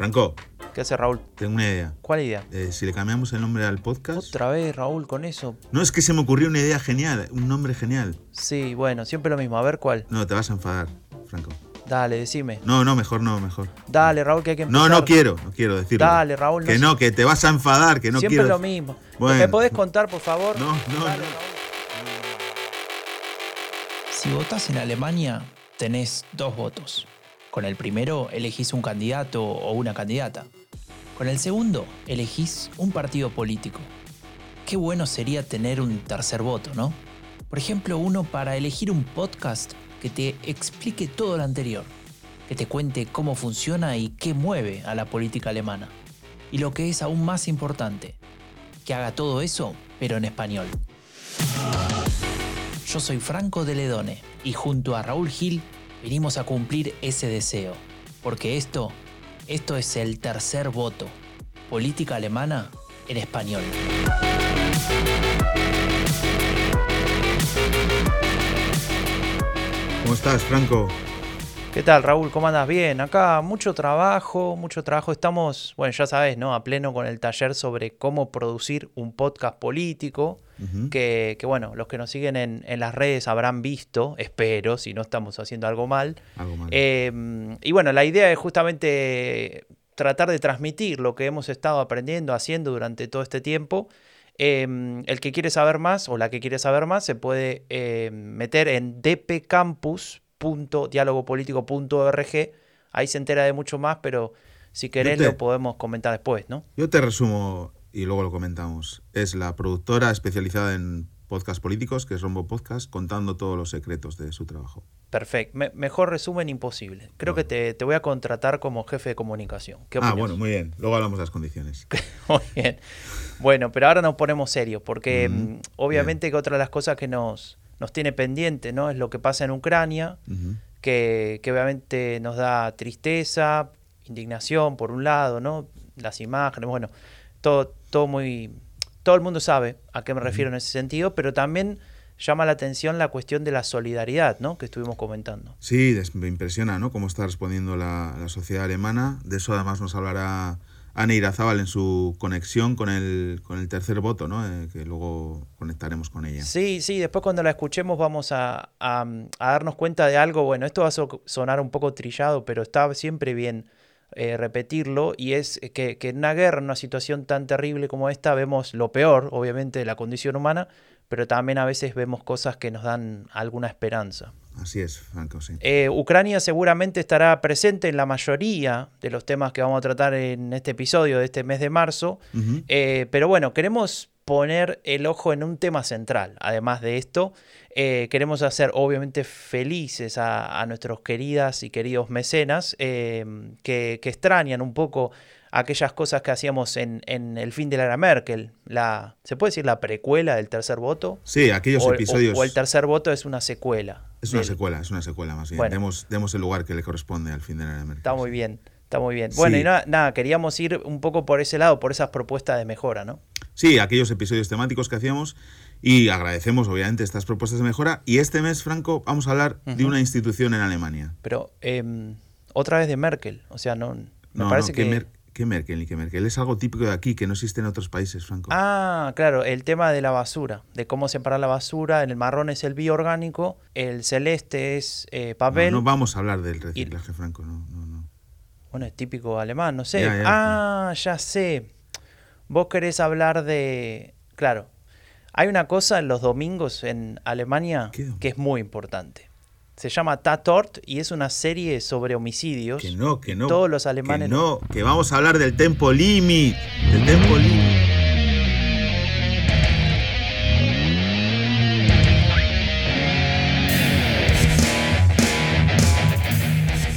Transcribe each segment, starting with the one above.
Franco, ¿Qué hace Raúl? tengo una idea. ¿Cuál idea? Eh, si le cambiamos el nombre al podcast. Otra vez, Raúl, con eso. No, es que se me ocurrió una idea genial, un nombre genial. Sí, bueno, siempre lo mismo. A ver cuál. No, te vas a enfadar, Franco. Dale, decime. No, no, mejor no, mejor. Dale, Raúl, que hay que empezar. No, no quiero, no quiero decirlo. Dale, Raúl. Que sé- no, que te vas a enfadar, que no siempre quiero. lo mismo. Bueno. ¿Me podés contar, por favor? No, no, Dale, no. Raúl. Si votás en Alemania, tenés dos votos. Con el primero elegís un candidato o una candidata. Con el segundo elegís un partido político. Qué bueno sería tener un tercer voto, ¿no? Por ejemplo, uno para elegir un podcast que te explique todo lo anterior, que te cuente cómo funciona y qué mueve a la política alemana. Y lo que es aún más importante, que haga todo eso, pero en español. Yo soy Franco de Ledone y junto a Raúl Gil venimos a cumplir ese deseo. Porque esto, esto es el tercer voto. Política alemana en español. ¿Cómo estás, Franco? ¿Qué tal, Raúl? ¿Cómo andas? Bien, acá mucho trabajo, mucho trabajo. Estamos, bueno, ya sabes, ¿no? A pleno con el taller sobre cómo producir un podcast político. Que, que, bueno, los que nos siguen en, en las redes habrán visto, espero, si no estamos haciendo algo mal. Algo mal. Eh, y bueno, la idea es justamente tratar de transmitir lo que hemos estado aprendiendo, haciendo durante todo este tiempo. Eh, el que quiere saber más o la que quiere saber más se puede eh, meter en dpcampus.dialogopolitico.org. Ahí se entera de mucho más, pero si querés te- lo podemos comentar después, ¿no? Yo te resumo y luego lo comentamos. Es la productora especializada en podcast políticos, que es Rombo Podcast, contando todos los secretos de su trabajo. Perfecto. Me- mejor resumen imposible. Creo que te, te voy a contratar como jefe de comunicación. ¿Qué Ah, bueno, muy bien. Luego hablamos de las condiciones. Muy bien. Bueno, pero ahora nos ponemos serios, porque Mm, mm, obviamente que otra de las cosas que nos, nos tiene pendiente, ¿no? Es lo que pasa en Ucrania, que, que obviamente nos da tristeza, indignación por un lado, ¿no? Las imágenes, bueno, todo, todo muy. Todo el mundo sabe a qué me refiero en ese sentido, pero también llama la atención la cuestión de la solidaridad, ¿no? Que estuvimos comentando. Sí, me impresiona, ¿no? Cómo está respondiendo la, la sociedad alemana. De eso además nos hablará Ana Irazábal en su conexión con el, con el tercer voto, ¿no? Eh, que luego conectaremos con ella. Sí, sí, después cuando la escuchemos vamos a, darnos cuenta de algo, bueno, esto va a so- sonar un poco trillado, pero está siempre bien eh, repetirlo, y es que, que en una guerra, en una situación tan terrible como esta, vemos lo peor, obviamente, de la condición humana, pero también a veces vemos cosas que nos dan alguna esperanza. Así es, Franco, sí. Eh, Ucrania seguramente estará presente en la mayoría de los temas que vamos a tratar en este episodio de este mes de marzo, eh, pero bueno, queremos poner el ojo en un tema central. Además de esto, eh, queremos hacer obviamente felices a, a nuestros queridas y queridos mecenas que, que extrañan un poco aquellas cosas que hacíamos en, en el fin de la era Merkel. La, ¿Se puede decir la precuela del tercer voto? Sí, aquellos O, episodios. o el tercer voto es una secuela. es una del- secuela, es una secuela más bien. Bueno. Demos, demos el lugar que le corresponde al fin de la América. Está muy bien, está muy bien. Bueno, Sí. y nada, nada, queríamos ir un poco por ese lado, por esas propuestas de mejora, ¿no? Sí, aquellos episodios temáticos que hacíamos y agradecemos obviamente estas propuestas de mejora. Y este mes, Franco, vamos a hablar de una institución en Alemania. Pero em, otra vez de Merkel, o sea, no me No, parece no, que... ¿qué, Mer- qué Merkel ni qué Merkel? Es algo típico de aquí que no existe en otros países, Franco. Ah, claro, el tema de la basura, de cómo separar la basura. En el marrón es el bioorgánico, el celeste es eh, papel. no vamos a hablar del reciclaje, Franco, no, no, no. Bueno, es típico alemán, no sé. Ya, ya. Ah, ya sé. Vos querés hablar de... Claro, hay una cosa en los domingos en Alemania ¿Qué? que es muy importante. Se llama Tatort y es una serie sobre homicidios. Que no, que no. Todos los alemanes... Que no, que vamos a hablar del tempo limit. Del tempo limit.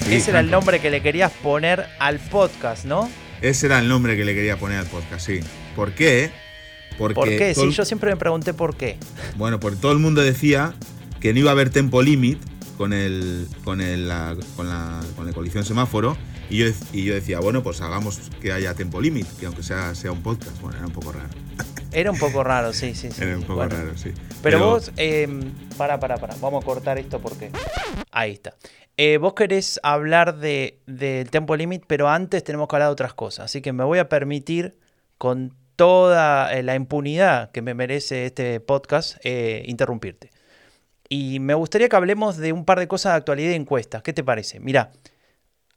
Ese era el nombre que le querías poner al podcast, ¿no? Ese era el nombre que le quería poner al podcast, sí. ¿Por qué? Porque ¿Por qué? Sí, yo siempre me pregunté por qué. Bueno, porque todo el mundo decía que no iba a haber tempo limit con el con el la, con la con la coalición semáforo y yo y yo decía, bueno, pues hagamos que haya tempo limit, que aunque sea sea un podcast, bueno, era un poco raro. Era un poco raro, sí, sí. sí Era un poco raro, sí. Pero, vos, eh, para, para, para, vamos a cortar esto porque... Ahí está. Eh, vos querés hablar del de, Tempo Limit, pero antes tenemos que hablar de otras cosas. Así que me voy a permitir, con toda eh, la impunidad que me merece este podcast, eh, interrumpirte. Y me gustaría que hablemos de un par de cosas de actualidad y encuestas. ¿Qué te parece? Mira,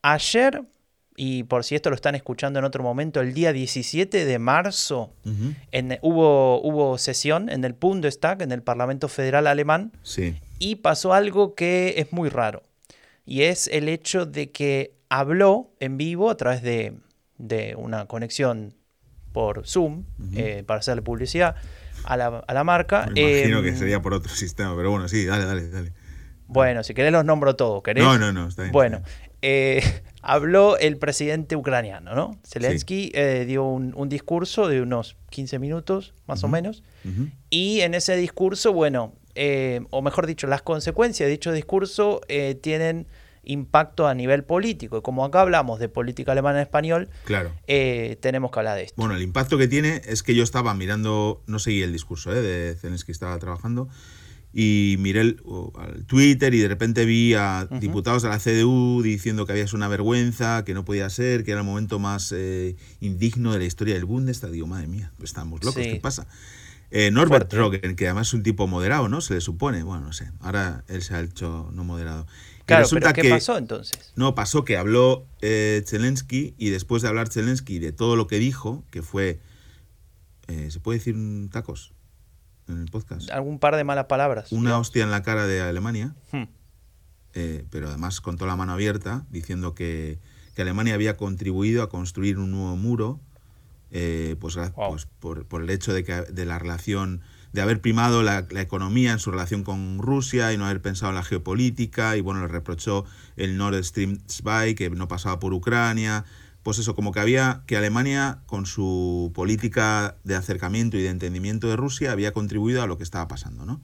ayer y por si esto lo están escuchando en otro momento, el día 17 de marzo en, hubo, hubo sesión en el Bundestag, en el Parlamento Federal Alemán, sí. y pasó algo que es muy raro, y es el hecho de que habló en vivo a través de, de una conexión por Zoom, eh, para hacerle publicidad a la, a la marca. Me imagino que em, sería por otro sistema, pero bueno, sí, dale, dale, dale. Bueno, si querés los nombro todos, ¿querés? No, no, no, está bien. Bueno, eh, habló el presidente ucraniano, ¿no? Zelensky eh, dio un, discurso de unos 15 minutos, más o menos, y en ese discurso, bueno, eh, o mejor dicho, las consecuencias de dicho discurso tienen impacto a nivel político. Y como acá hablamos de política alemana en español, claro. tenemos que hablar de esto. Bueno, el impacto que tiene es que yo estaba mirando, no seguí el discurso de Zelensky, estaba trabajando, y miré el, Twitter y de repente vi a diputados de la CDU diciendo que había sido una vergüenza, que no podía ser, que era el momento más eh, indigno de la historia del Bundestag. Digo, madre mía, pues estamos locos, ¿qué pasa? Eh, Norbert Roggen, que además es un tipo moderado, ¿no? Se le supone. Bueno, no sé. Ahora él se ha hecho no moderado. Claro, pero ¿qué pasó entonces? No, pasó que habló eh, Zelensky y después de hablar Zelensky de todo lo que dijo, que fue... ¿Se puede decir tacos? en el podcast. Algún par de malas palabras. Una hostia en la cara de Alemania, hmm. eh, pero además con toda la mano abierta, diciendo que, Alemania había contribuido a construir un nuevo muro, eh, pues, pues por, el hecho de, que, de la relación, de haber primado la, la, economía en su relación con Rusia y no haber pensado en la geopolítica, y bueno, le reprochó el Nord Stream 2, que no pasaba por Ucrania, pues eso, como que había que Alemania, con su política de acercamiento y de entendimiento de Rusia, había contribuido a lo que estaba pasando, ¿no?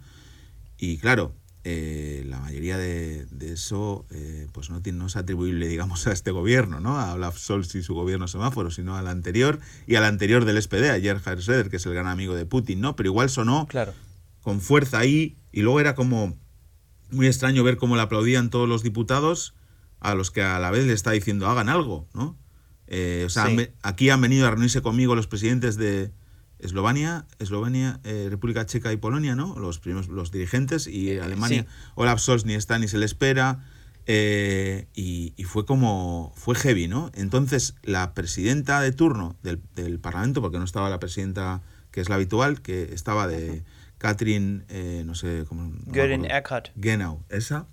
Y claro, eh, la mayoría de, eso eh, pues no, tiene, no es atribuible, digamos, a este gobierno, ¿no? A Olaf Scholz y su gobierno semáforo, sino al anterior y al anterior del SPD, a Gerhard Schröder, que es el gran amigo de Putin, ¿no? Pero igual sonó claro. con fuerza ahí y luego era como muy extraño ver cómo le aplaudían todos los diputados a los que a la vez le está diciendo hagan algo, ¿no? Eh, o sea, aquí han venido a reunirse conmigo los presidentes de Eslovenia, Eslovenia, eh, República Checa y Polonia, ¿no? Los primeros, los dirigentes y eh, Alemania. Olaf Scholz ni está ni se le espera. Y, fue como fue heavy, ¿no? Entonces la presidenta de turno del, Parlamento, porque no estaba la presidenta que es la habitual, que estaba de Katrin, no sé cómo. Göring Eckhart. Genau, esa.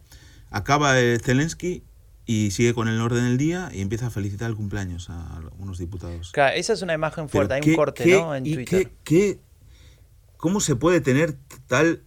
Acaba Zelensky y sigue con el orden del día y empieza a felicitar el cumpleaños a algunos diputados. Claro, esa es una imagen fuerte, hay un corte ¿no? en Twitter. Qué, ¿Cómo se puede tener tal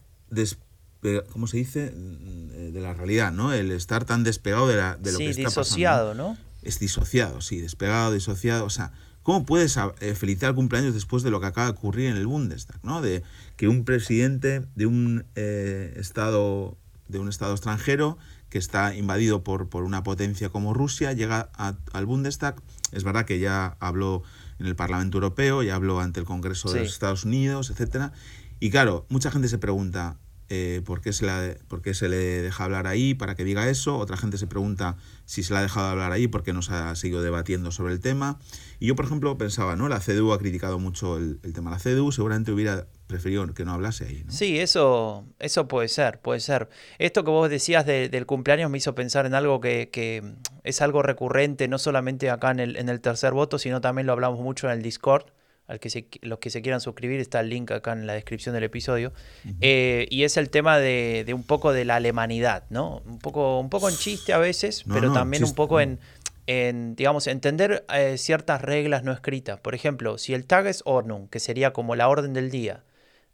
¿cómo se dice? de la realidad, ¿no? El estar tan despegado de, la, de lo que está disociado, ¿no? Es disociado, sí, despegado, disociado, o sea, ¿cómo puedes eh, felicitar el cumpleaños después de lo que acaba de ocurrir en el Bundestag, ¿no? De que un presidente de un eh, estado de un estado extranjero que está invadido por, por una potencia como Rusia, llega al Bundestag. Es verdad que ya habló en el Parlamento Europeo, ya habló ante el Congreso de los Estados Unidos, etcétera. Y claro, mucha gente se pregunta, eh, ¿por, qué se la, ¿por, qué se le deja hablar ahí para que diga eso? Otra gente se pregunta si se la ha dejado hablar ahí porque no se ha seguido debatiendo sobre el tema. Y yo, por ejemplo, pensaba, ¿no? La CDU ha criticado mucho el, tema. La CDU seguramente hubiera preferido que no hablase ahí. Sí, eso, eso puede ser, puede ser. Esto que vos decías del cumpleaños me hizo pensar en algo que, es algo recurrente, no solamente acá en el, en el tercer voto, sino también lo hablamos mucho en el Discord al que los que se quieran suscribir, está el link acá en la descripción del episodio. Eh, y es el tema de, un poco de la alemanidad, ¿no? Un poco, un poco en chiste a veces, pero también un poco en, en, digamos, entender eh, ciertas reglas no escritas. Por ejemplo, si el tag es Ordnung, que sería como la orden del día,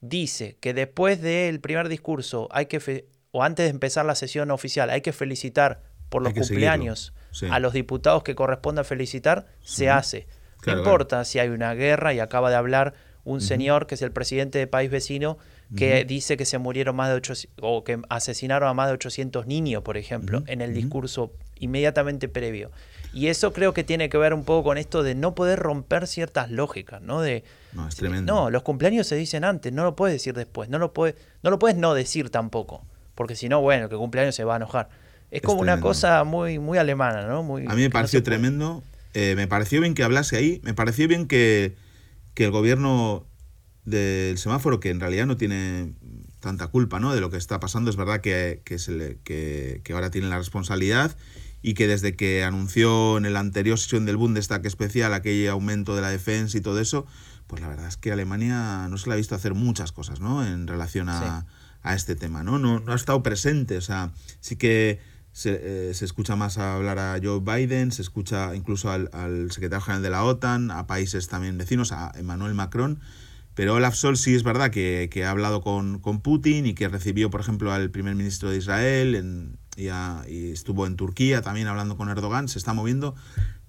dice que después del primer discurso hay que, o antes de empezar la sesión oficial, hay que felicitar por los cumpleaños a los diputados que corresponda felicitar, se hace no importa si hay una guerra y acaba de hablar un señor que es el presidente de país vecino que dice que se murieron más de 800, o que asesinaron a más de 800 niños, por ejemplo, en el discurso inmediatamente previo. Y eso creo que tiene que ver un poco con esto de no poder romper ciertas lógicas, ¿no? De, no, es tremendo. No, los cumpleaños se dicen antes, no lo puedes decir después, no lo puedes, no lo puedes no decir tampoco, porque si no, bueno, el que cumpleaños se va a enojar. Es, como una cosa muy, muy alemana, ¿no? Muy, a mí me pareció tremendo, eh, me pareció bien que hablase ahí, me pareció bien que, que el gobierno del semáforo, que en realidad no tiene tanta culpa ¿no? de lo que está pasando, es verdad que, que, ahora tiene la responsabilidad y que desde que anunció en la anterior sesión del Bundestag especial aquel aumento de la defensa y todo eso, pues la verdad es que Alemania no se le ha visto hacer muchas cosas, ¿no? En relación a, a este tema, ¿no? ¿no? No ha estado presente, o sea, sí que se, eh, se, escucha más hablar a Joe Biden, se escucha incluso al, secretario general de la OTAN, a países también vecinos, a Emmanuel Macron, pero Olaf Scholz sí es verdad que, que ha hablado con, con, Putin y que recibió, por ejemplo, al primer ministro de Israel en, y, estuvo en Turquía también hablando con Erdogan, se está moviendo,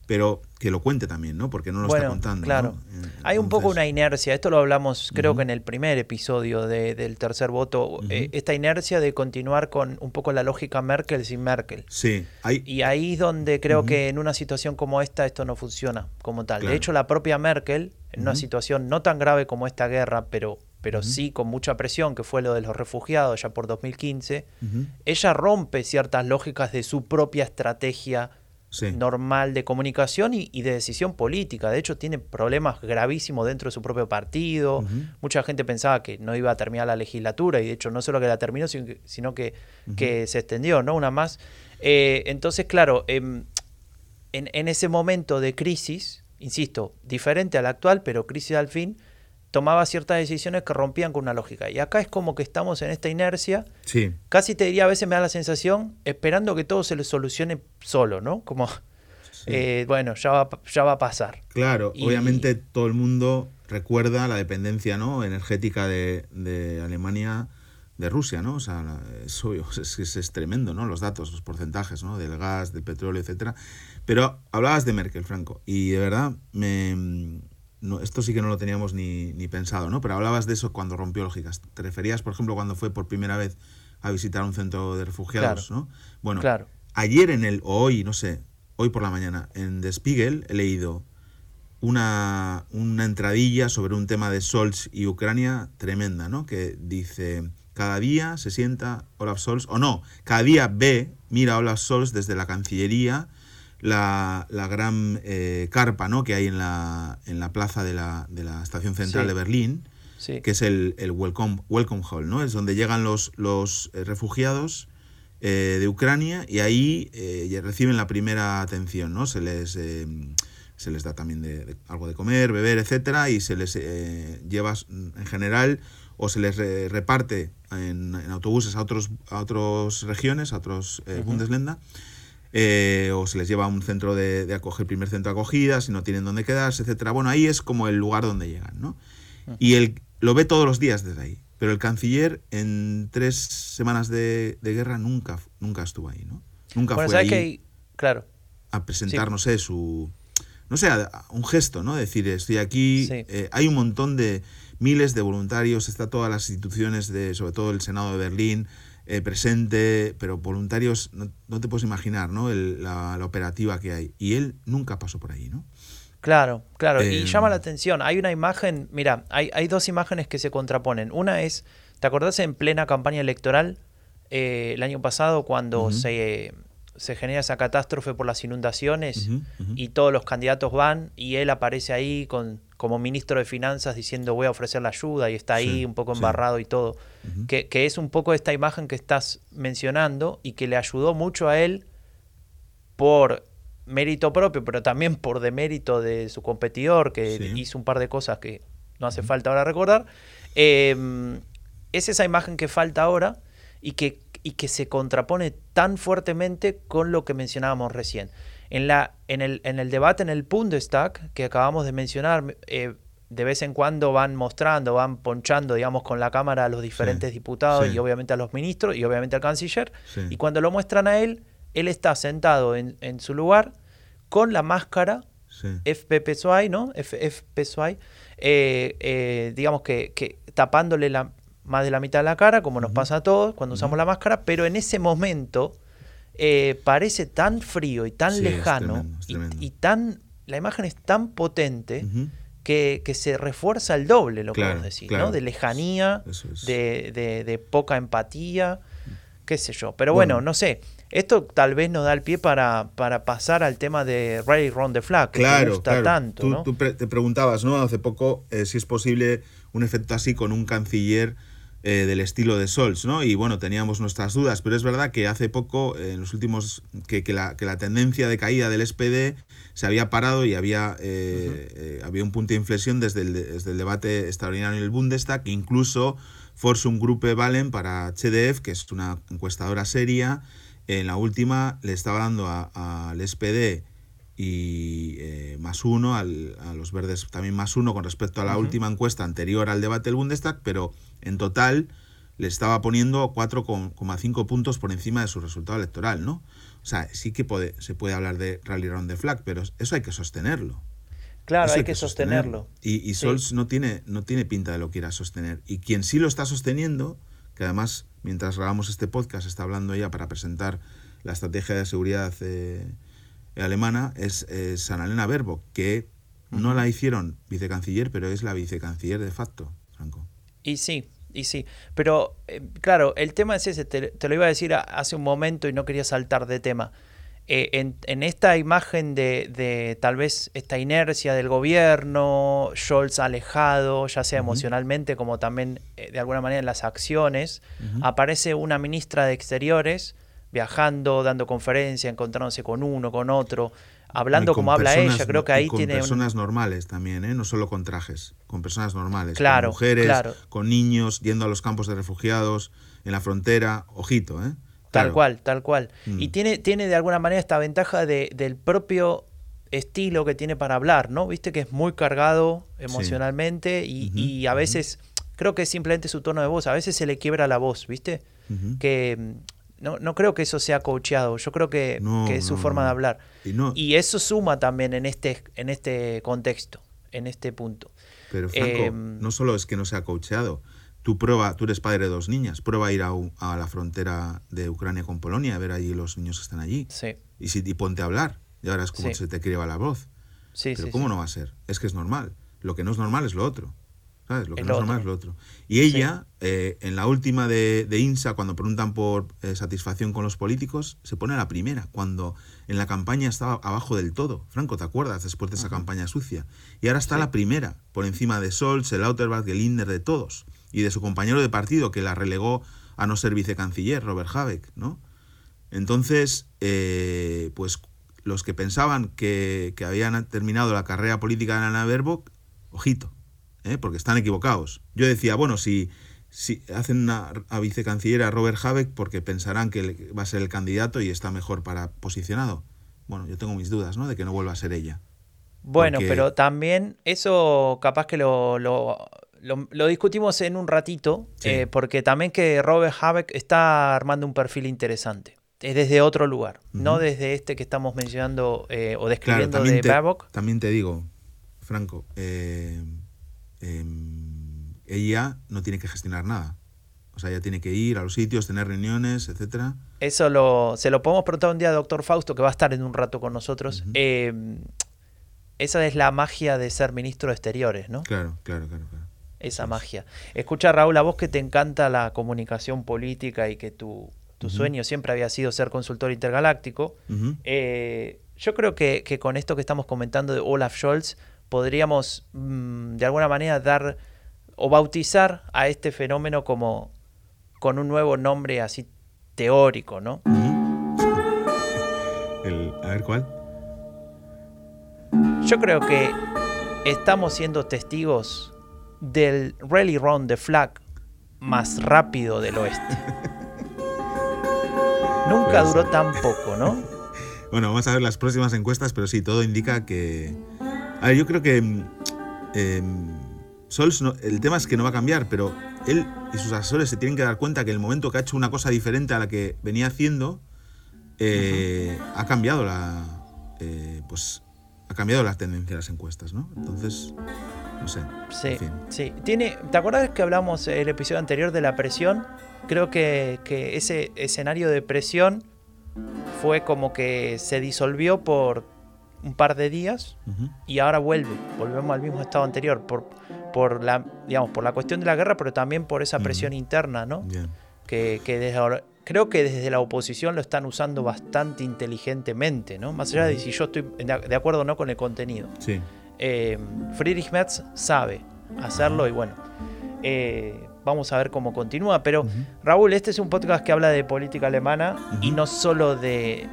pero que lo cuente también, ¿no? Porque no lo está contando. Claro. Hay un poco una inercia, esto lo hablamos creo que en el primer episodio del tercer voto, eh, esta inercia de continuar con un poco la lógica Merkel sin Merkel. Sí. Hay... Y ahí es donde creo que en una situación como esta esto no funciona como tal. De hecho, la propia Merkel, en una situación no tan grave como esta guerra, pero pero sí con mucha presión, que fue lo de los refugiados ya por 2015, ella rompe ciertas lógicas de su propia estrategia normal de comunicación y, de decisión política. De hecho, tiene problemas gravísimos dentro de su propio partido. Mucha gente pensaba que no iba a terminar la legislatura y de hecho no solo que la terminó, sino que, que se extendió, ¿no? Una más. Eh, entonces, claro, em, en, en ese momento de crisis, insisto, diferente al actual, pero crisis al fin, tomaba ciertas decisiones que rompían con una lógica. Y acá es como que estamos en esta inercia. Sí. Casi te diría, a veces me da la sensación, esperando que todo se le solucione solo, ¿no? Como, eh, bueno, ya va, ya va a pasar. Claro, obviamente todo el mundo recuerda la dependencia ¿no? energética de, de Alemania de Rusia, ¿no? O sea, es obvio, es, es, tremendo, ¿no? Los datos, los porcentajes, ¿no? Del gas, del petróleo, etcétera. Pero hablabas de Merkel, Franco, y de verdad me, no, esto sí que no lo teníamos ni, ni, pensado, ¿no? Pero hablabas de eso cuando rompió lógicas. ¿Te referías, por ejemplo, cuando fue por primera vez a visitar un centro de refugiados, ¿no? Bueno, claro. ayer en el, o hoy, no sé, hoy por la mañana, en The Spiegel he leído una, una entradilla sobre un tema de Scholz y Ucrania tremenda, ¿no? Que dice, cada día se sienta Olaf Scholz, o no, cada día ve, mira a Olaf Scholz desde la Cancillería la, la gran eh, carpa ¿no? que hay en la, en la plaza de la, de la estación central de Berlín, que es el, el, welcome, welcome Hall, ¿no? es donde llegan los, los eh, refugiados eh, de Ucrania y ahí reciben la primera atención, ¿no? se, les, se les da también de, algo de comer, beber, etcétera, y se les lleva en general o se les reparte en, en, autobuses a otros a otras regiones, a otros Bundesländer eh, o se les lleva a un centro de, de, acoger, primer centro de acogida, si no tienen dónde quedarse, etcétera. Bueno, ahí es como el lugar donde llegan, ¿no? Y él lo ve todos los días desde ahí. Pero el canciller en tres semanas de, de guerra nunca, nunca estuvo ahí, ¿no? Nunca fue ahí claro. a presentar, no sé, su... No sé, un gesto, ¿no? Decir, estoy aquí. Eh, hay un montón de miles de voluntarios, está todas las instituciones, de, sobre todo el Senado de Berlín, eh, presente, pero voluntarios, no, te puedes imaginar ¿no? la, operativa que hay. Y él nunca pasó por ahí, ¿no? Claro, claro. y llama la em, atención. Hay una imagen, mira, hay, hay, dos imágenes que se contraponen. Una es, ¿te acordás en plena campaña electoral eh, el año pasado cuando se, se, genera esa catástrofe por las inundaciones y todos los candidatos van y él aparece ahí con como ministro de Finanzas diciendo voy a ofrecer la ayuda y está ahí un poco embarrado y todo, que, es un poco esta imagen que estás mencionando y que le ayudó mucho a él por mérito propio, pero también por demérito de su competidor, que hizo un par de cosas que no hace falta ahora recordar. Em, es esa imagen que falta ahora y que, y que se contrapone tan fuertemente con lo que mencionábamos recién. En, la, en, el, en el debate en el Bundestag, que acabamos de mencionar, eh, de vez en cuando van mostrando, van ponchando, digamos, con la Cámara a los diferentes diputados y obviamente a los ministros y obviamente al canciller. Y cuando lo muestran a él, él está sentado en, en su lugar con la máscara FPPSOI, ¿no? FPSOI, eh, eh, digamos que, que tapándole la, más de la mitad de la cara, como nos pasa a todos cuando usamos la máscara, pero en ese momento eh, parece tan frío y tan lejano Y, tan la imagen es tan potente que, se refuerza el doble, lo podemos decir, ¿no? De lejanía, de, poca empatía, qué sé yo. Pero bueno, no sé. Esto tal vez nos da el pie para, para pasar al tema de Ray Ron the Flag, que claro, gusta tanto. Tú, te preguntabas, ¿no? Hace poco eh, si es posible un efecto así con un canciller eh, del estilo de Sols, ¿no? Y bueno, teníamos nuestras dudas, pero es verdad que hace poco, eh, en los últimos, que, la, que, la, tendencia de caída del SPD se había parado y había, eh, había un punto de inflexión desde el, desde el debate extraordinario en el Bundestag, incluso un Gruppe Valen para HDF, que es una encuestadora seria, en la última le estaba dando al SPD y eh, más uno, al, a los verdes también más uno con respecto a la última encuesta anterior al debate del Bundestag, pero en total le estaba poniendo 4,5 puntos por encima de su resultado electoral, ¿no? O sea, sí que puede, se puede hablar de rally round the flag, pero eso hay que sostenerlo. Claro, hay, que, sostenerlo. Y, y Sols no, tiene, no tiene pinta de lo que quiera sostener. Y quien sí lo está sosteniendo, que además, mientras grabamos este podcast, está hablando ella para presentar la estrategia de seguridad eh, alemana es eh, Sanalena Verbo, que no la hicieron vicecanciller, pero es la vicecanciller de facto, Franco. Y sí, y sí. Pero, eh, claro, el tema es ese, te, lo iba a decir hace un momento y no quería saltar de tema. Eh, en, esta imagen de, tal vez esta inercia del gobierno, Scholz alejado, ya sea emocionalmente como también de alguna manera en las acciones, aparece una ministra de Exteriores viajando, dando conferencias, encontrándose con uno, con otro, hablando como habla ella, creo que ahí con tiene... personas normales también, ¿eh? no solo con trajes, con personas normales, con mujeres, con niños, yendo a los campos de refugiados, en la frontera, ojito, ¿eh? Tal cual, tal cual. Y mm. tiene, tiene de alguna manera esta ventaja de, del propio estilo que tiene para hablar, ¿no? Viste que es muy cargado emocionalmente y, a veces, creo que es simplemente su tono de voz, a veces se le quiebra la voz, ¿viste? Que no, no creo que eso sea coacheado, yo creo que, es su forma de hablar. Y, eso suma también en este, en este contexto, en este punto. Pero Franco, em, no solo es que no sea coacheado, tú prueba, tú eres padre de dos niñas, prueba a ir a, a, la frontera de Ucrania con Polonia, a ver allí los niños que están allí. Sí. Y, si, y ponte a hablar, y es como se te crieba la voz. Sí, Pero ¿cómo no va a ser? Es que es normal. Lo que no es normal es lo otro. Lo que no es normal es lo otro. Y ella, eh, en la última de, INSA, cuando preguntan por eh, satisfacción con los políticos, se pone a la primera, cuando en la campaña estaba abajo del todo. Franco, ¿te acuerdas? Después de esa campaña sucia. Y ahora está la primera, por encima de Solz, el Lauterbach, el Linder, de todos. Y de su compañero de partido, que la relegó a no ser vicecanciller, Robert Habeck, ¿no? Entonces, eh, pues los que pensaban que, que, habían terminado la carrera política de Ana Baerbock, ojito, ¿eh? porque están equivocados. Yo decía, bueno, si, si hacen una, a vicecanciller a Robert Habeck porque pensarán que va a ser el candidato y está mejor para posicionado. Bueno, yo tengo mis dudas, ¿no? De que no vuelva a ser ella. Bueno, pero también eso capaz que lo, lo, lo, discutimos en un ratito, eh, porque también que Robert Habeck está armando un perfil interesante. Es desde otro lugar, no desde este que estamos mencionando eh, o describiendo de Babcock. También te digo, Franco, eh, Em, ella no tiene que gestionar nada. O sea, ella tiene que ir a los sitios, tener reuniones, etcétera. Eso lo, se lo podemos preguntar un día al doctor Fausto, que va a estar en un rato con nosotros. Em, esa es la magia de ser ministro de Exteriores, ¿no? Claro, claro, claro. Esa magia. Escucha, Raúl, a vos que te encanta la comunicación política y que tu, sueño siempre había sido ser consultor intergaláctico, eh, yo creo que, que, con esto que estamos comentando de Olaf Scholz, podríamos mm, de alguna manera dar o bautizar a este fenómeno como con un nuevo nombre así teórico, ¿no? a ver cuál. Yo creo que estamos siendo testigos del Rally Round the Flag más rápido del oeste. Nunca duró tan poco, ¿no? Bueno, vamos a ver las próximas encuestas, pero sí, todo indica que, a ver, yo creo que eh, Sols, el tema es que no va a cambiar, pero él y sus asesores se tienen que dar cuenta que el momento que ha hecho una cosa diferente a la que venía haciendo, eh, ha cambiado la. Eh, pues ha cambiado la tendencia de las encuestas, ¿no? Entonces, no sé. Sí, sí. Tiene, ¿Te acuerdas que hablamos el episodio anterior de la presión? Creo que, ese escenario de presión fue como que se disolvió por un par de días y ahora vuelve, volvemos al mismo estado anterior por, por la digamos por la cuestión de la guerra, pero también por esa presión interna, ¿no? Que, que desde ahora, creo que desde la oposición lo están usando bastante inteligentemente, ¿no? Más allá de si yo estoy de acuerdo o no con el contenido. Sí. Eh, Friedrich Metz sabe hacerlo y bueno, eh, vamos a ver cómo continúa. Pero Raúl, este es un podcast que habla de política alemana y no solo de,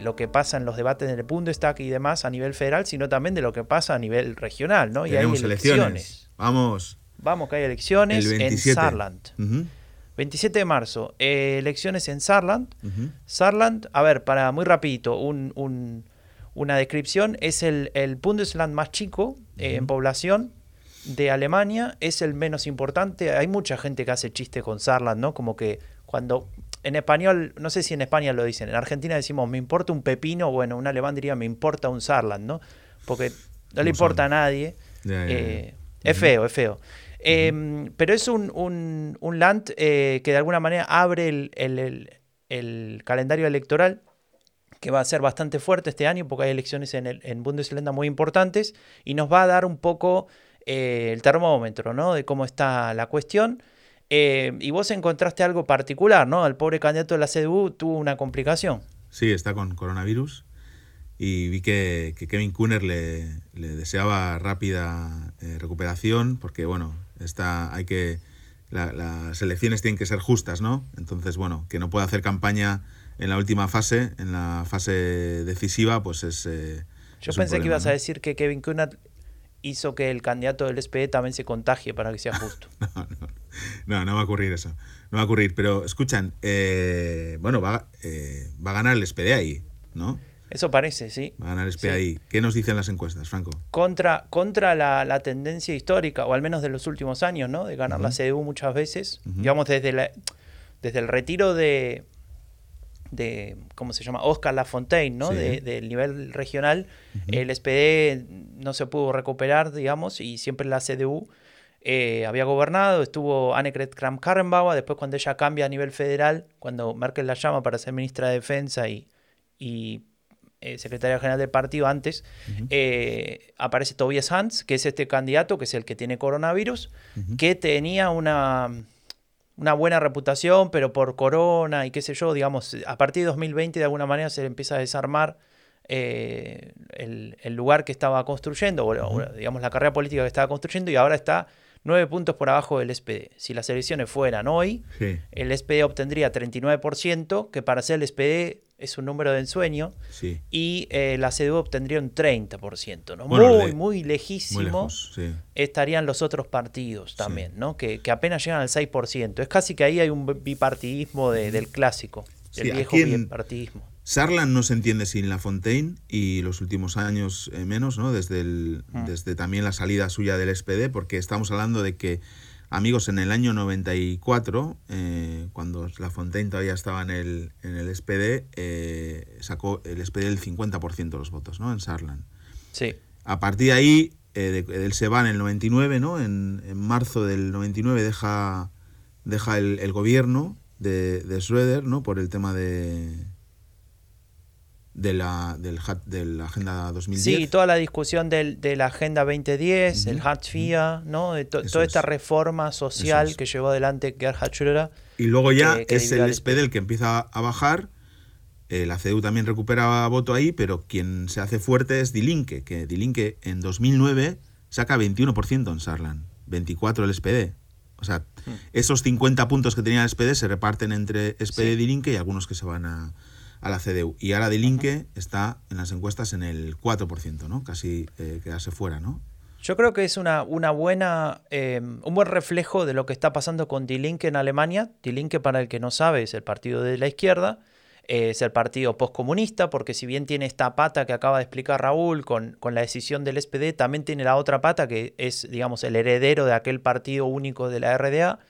lo que pasa en los debates en el Bundestag y demás a nivel federal, sino también de lo que pasa a nivel regional, ¿no? y hay elecciones. Vamos. Vamos, que hay elecciones en Saarland. 27 de marzo, eh, elecciones en Saarland. Saarland, a ver, para muy rapidito, una descripción, es el, el Bundesland más chico eh, en población de Alemania, es el menos importante. Hay mucha gente que hace chistes con Saarland, ¿no? Como que cuando en español, no sé si en España lo dicen, en Argentina decimos me importa un pepino, bueno, un alemán diría me importa un Saarland, ¿no? Porque no le importa a nadie. Eh, es feo, es feo. Em, pero es un, un, land eh, que de alguna manera abre el, calendario electoral que va a ser bastante fuerte este año porque hay elecciones en, el, en Bundesländer muy importantes y nos va a dar un poco eh, el termómetro ¿no? de cómo está la cuestión. Eh, y vos encontraste algo particular, ¿no? El pobre candidato de la CDU tuvo una complicación. Sí, está con coronavirus y vi que, Kevin Kuhner le, deseaba rápida recuperación porque, bueno, Está, hay que, las elecciones tienen que ser justas, ¿no? Entonces, bueno, que no pueda hacer campaña en la última fase, en la fase decisiva, pues es... Eh, Yo pensé que ibas a decir que Kevin Kunat hizo que el candidato del SPD también se contagie para que sea justo. no, no, va a ocurrir eso. No va a ocurrir. Pero escuchan, eh, bueno, va, eh, va a ganar el SPD ahí, ¿no? Eso parece, sí. Va a ganar el ¿Qué nos dicen las encuestas, Franco? Contra, contra la, tendencia histórica, o al menos de los últimos años, ¿no? De ganar la CDU muchas veces. Digamos, desde, la, desde el retiro de, de, ¿cómo se llama? Oscar Lafontaine, ¿no? del nivel regional, el SPD no se pudo recuperar, digamos, y siempre la CDU eh, había gobernado, estuvo Annegret Kramp-Karrenbauer, después cuando ella cambia a nivel federal, cuando Merkel la llama para ser ministra de Defensa y, y eh, secretaria general del partido antes, eh, aparece Tobias Hans, que es este candidato, que es el que tiene coronavirus, que tenía una, una buena reputación, pero por corona y qué sé yo, digamos, a partir de 2020 de alguna manera se empieza a desarmar eh, el, lugar que estaba construyendo, o, digamos la carrera política que estaba construyendo, y ahora está nueve puntos por abajo del SPD. Si las elecciones fueran hoy, el SPD obtendría 39%, que para ser el SPD es un número de ensueño, y eh, la CDU obtendría un 30%, ¿no? muy, muy lejísimo estarían los otros partidos también, ¿no? Que, apenas llegan al 6%. Es casi que ahí hay un bipartidismo del clásico, del viejo bipartidismo. Sarlan no se entiende sin La Fontaine y los últimos años eh, menos, ¿no? Desde, el, mm. desde también la salida suya del SPD, porque estamos hablando de que amigos, en el año 94, eh, cuando La Fontaine todavía estaba en el, en el SPD, eh, sacó el SPD el 50% de los votos, ¿no? En Saarland. Sí. A partir de ahí, eh, él se va en el 99, ¿no? En, marzo del 99 deja, deja el, gobierno de, de Schroeder, ¿no? Por el tema de, de la, del, de la Agenda 2010. Sí, toda la discusión del, de la Agenda 2010, el Hartz ¿no? De toda esta reforma social que llevó adelante Gerhard Schröder. Y luego ya es el SPD el que empieza a bajar. Eh, la CDU también recupera voto ahí, pero quien se hace fuerte es Dilinque, que Dilinque en 2009 saca 21% en Saarland, 24 el SPD. O sea, hmm. esos 50 puntos que tenía el SPD se reparten entre SPD y Dilinque y algunos que se van a, a la CDU. Y ahora de Linke está en las encuestas en el 4%, ¿no? Casi eh, quedarse fuera, ¿no? Yo creo que es una, una buena, em, un buen reflejo de lo que está pasando con Die Linke en Alemania. Die Linke, para el que no sabe, es el partido de la izquierda, es el partido postcomunista, porque si bien tiene esta pata que acaba de explicar Raúl con, con, la decisión del SPD, también tiene la otra pata que es, digamos, el heredero de aquel partido único de la RDA,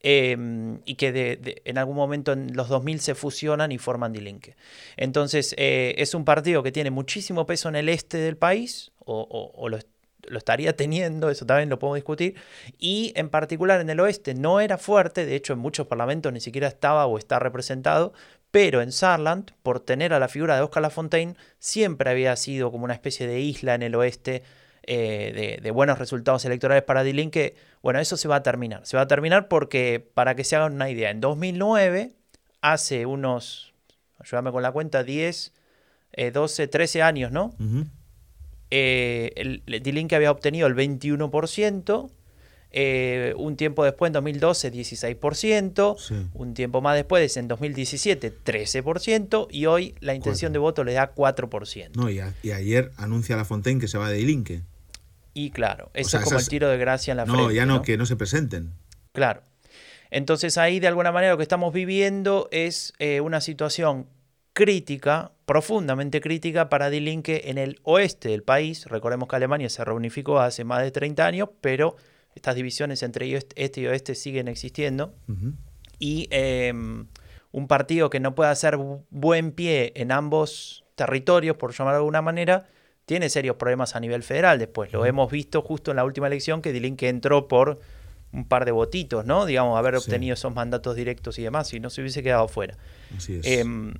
Em, y que en algún momento en los 2000 se fusionan y forman Die Entonces, eh, es un partido que tiene muchísimo peso en el este del país, o, lo estaría teniendo, eso también lo podemos discutir. Y en particular en el oeste no era fuerte, de hecho en muchos parlamentos ni siquiera estaba o está representado, pero en Saarland, por tener a la figura de Oscar Lafontaine, siempre había sido como una especie de isla en el oeste eh, de, buenos resultados electorales para Dilin, que, bueno, eso se va a terminar. Se va a terminar porque, para que se hagan una idea, en 2009, hace unos, ayúdame con la cuenta, 10, 12, 13 años, ¿no? Eh, el, D-Link había obtenido el 21%, eh, un tiempo después, en 2012, 16%, un tiempo más después, en 2017, 13%, y hoy la intención de voto le da 4%. No, y, ayer anuncia la Fontaine que se va de Dilinque. Y claro, eso es como el tiro de gracia en la frente. No, ya no, que no se presenten. Claro. Entonces ahí de alguna manera lo que estamos viviendo es eh, una situación crítica, profundamente crítica para Dilinque en el oeste del país. Recordemos que Alemania se reunificó hace más de 30 años, pero estas divisiones entre este y oeste siguen existiendo. Y em, un partido que no pueda hacer buen pie en ambos territorios, por llamarlo de alguna manera, tiene serios problemas a nivel federal después. Lo hemos visto justo en la última elección que Dilinque entró por un par de votitos, ¿no? Digamos, haber obtenido esos mandatos directos y demás, y no se hubiese quedado fuera. Así es. Em,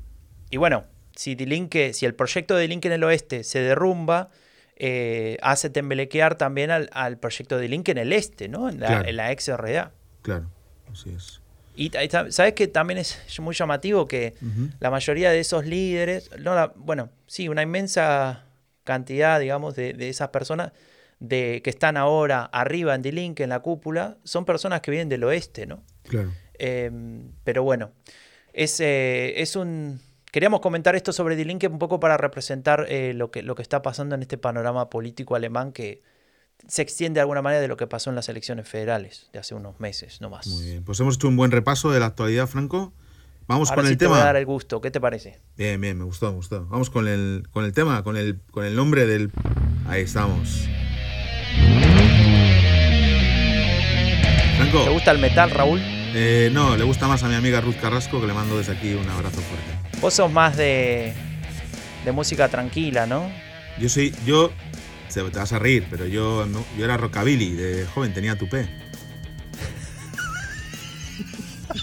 y bueno, si Dilinque, si el proyecto de Dilinque en el oeste se derrumba, eh, hace temblequear también al, proyecto de Link en el este, ¿no? En la, en la XRA. Claro, así es. Y sabes que también es muy llamativo que la mayoría de esos líderes, no bueno, sí, una inmensa cantidad, digamos, de, esas personas de, que están ahora arriba en D-Link, en la cúpula, son personas que vienen del oeste, ¿no? Claro. Em, pero bueno, es, eh, es un, Queríamos comentar esto sobre D-Link un poco para representar eh, lo, que, lo que está pasando en este panorama político alemán que se extiende de alguna manera de lo que pasó en las elecciones federales de hace unos meses, no más. Muy bien, pues hemos hecho un buen repaso de la actualidad, Franco. Vamos con el te tema. Voy a dar el gusto, ¿qué te parece? Bien, bien, me gustó, me gustó. Vamos con el, con el tema, con el, con el nombre del. Ahí estamos. Franco. ¿Te gusta el metal, Raúl? Eh, no, le gusta más a mi amiga Ruth Carrasco, que le mando desde aquí un abrazo fuerte. Vos sos más de, de música tranquila, ¿no? Yo soy, yo, te vas a reír, pero yo, yo era rockabilly, de joven tenía tupé.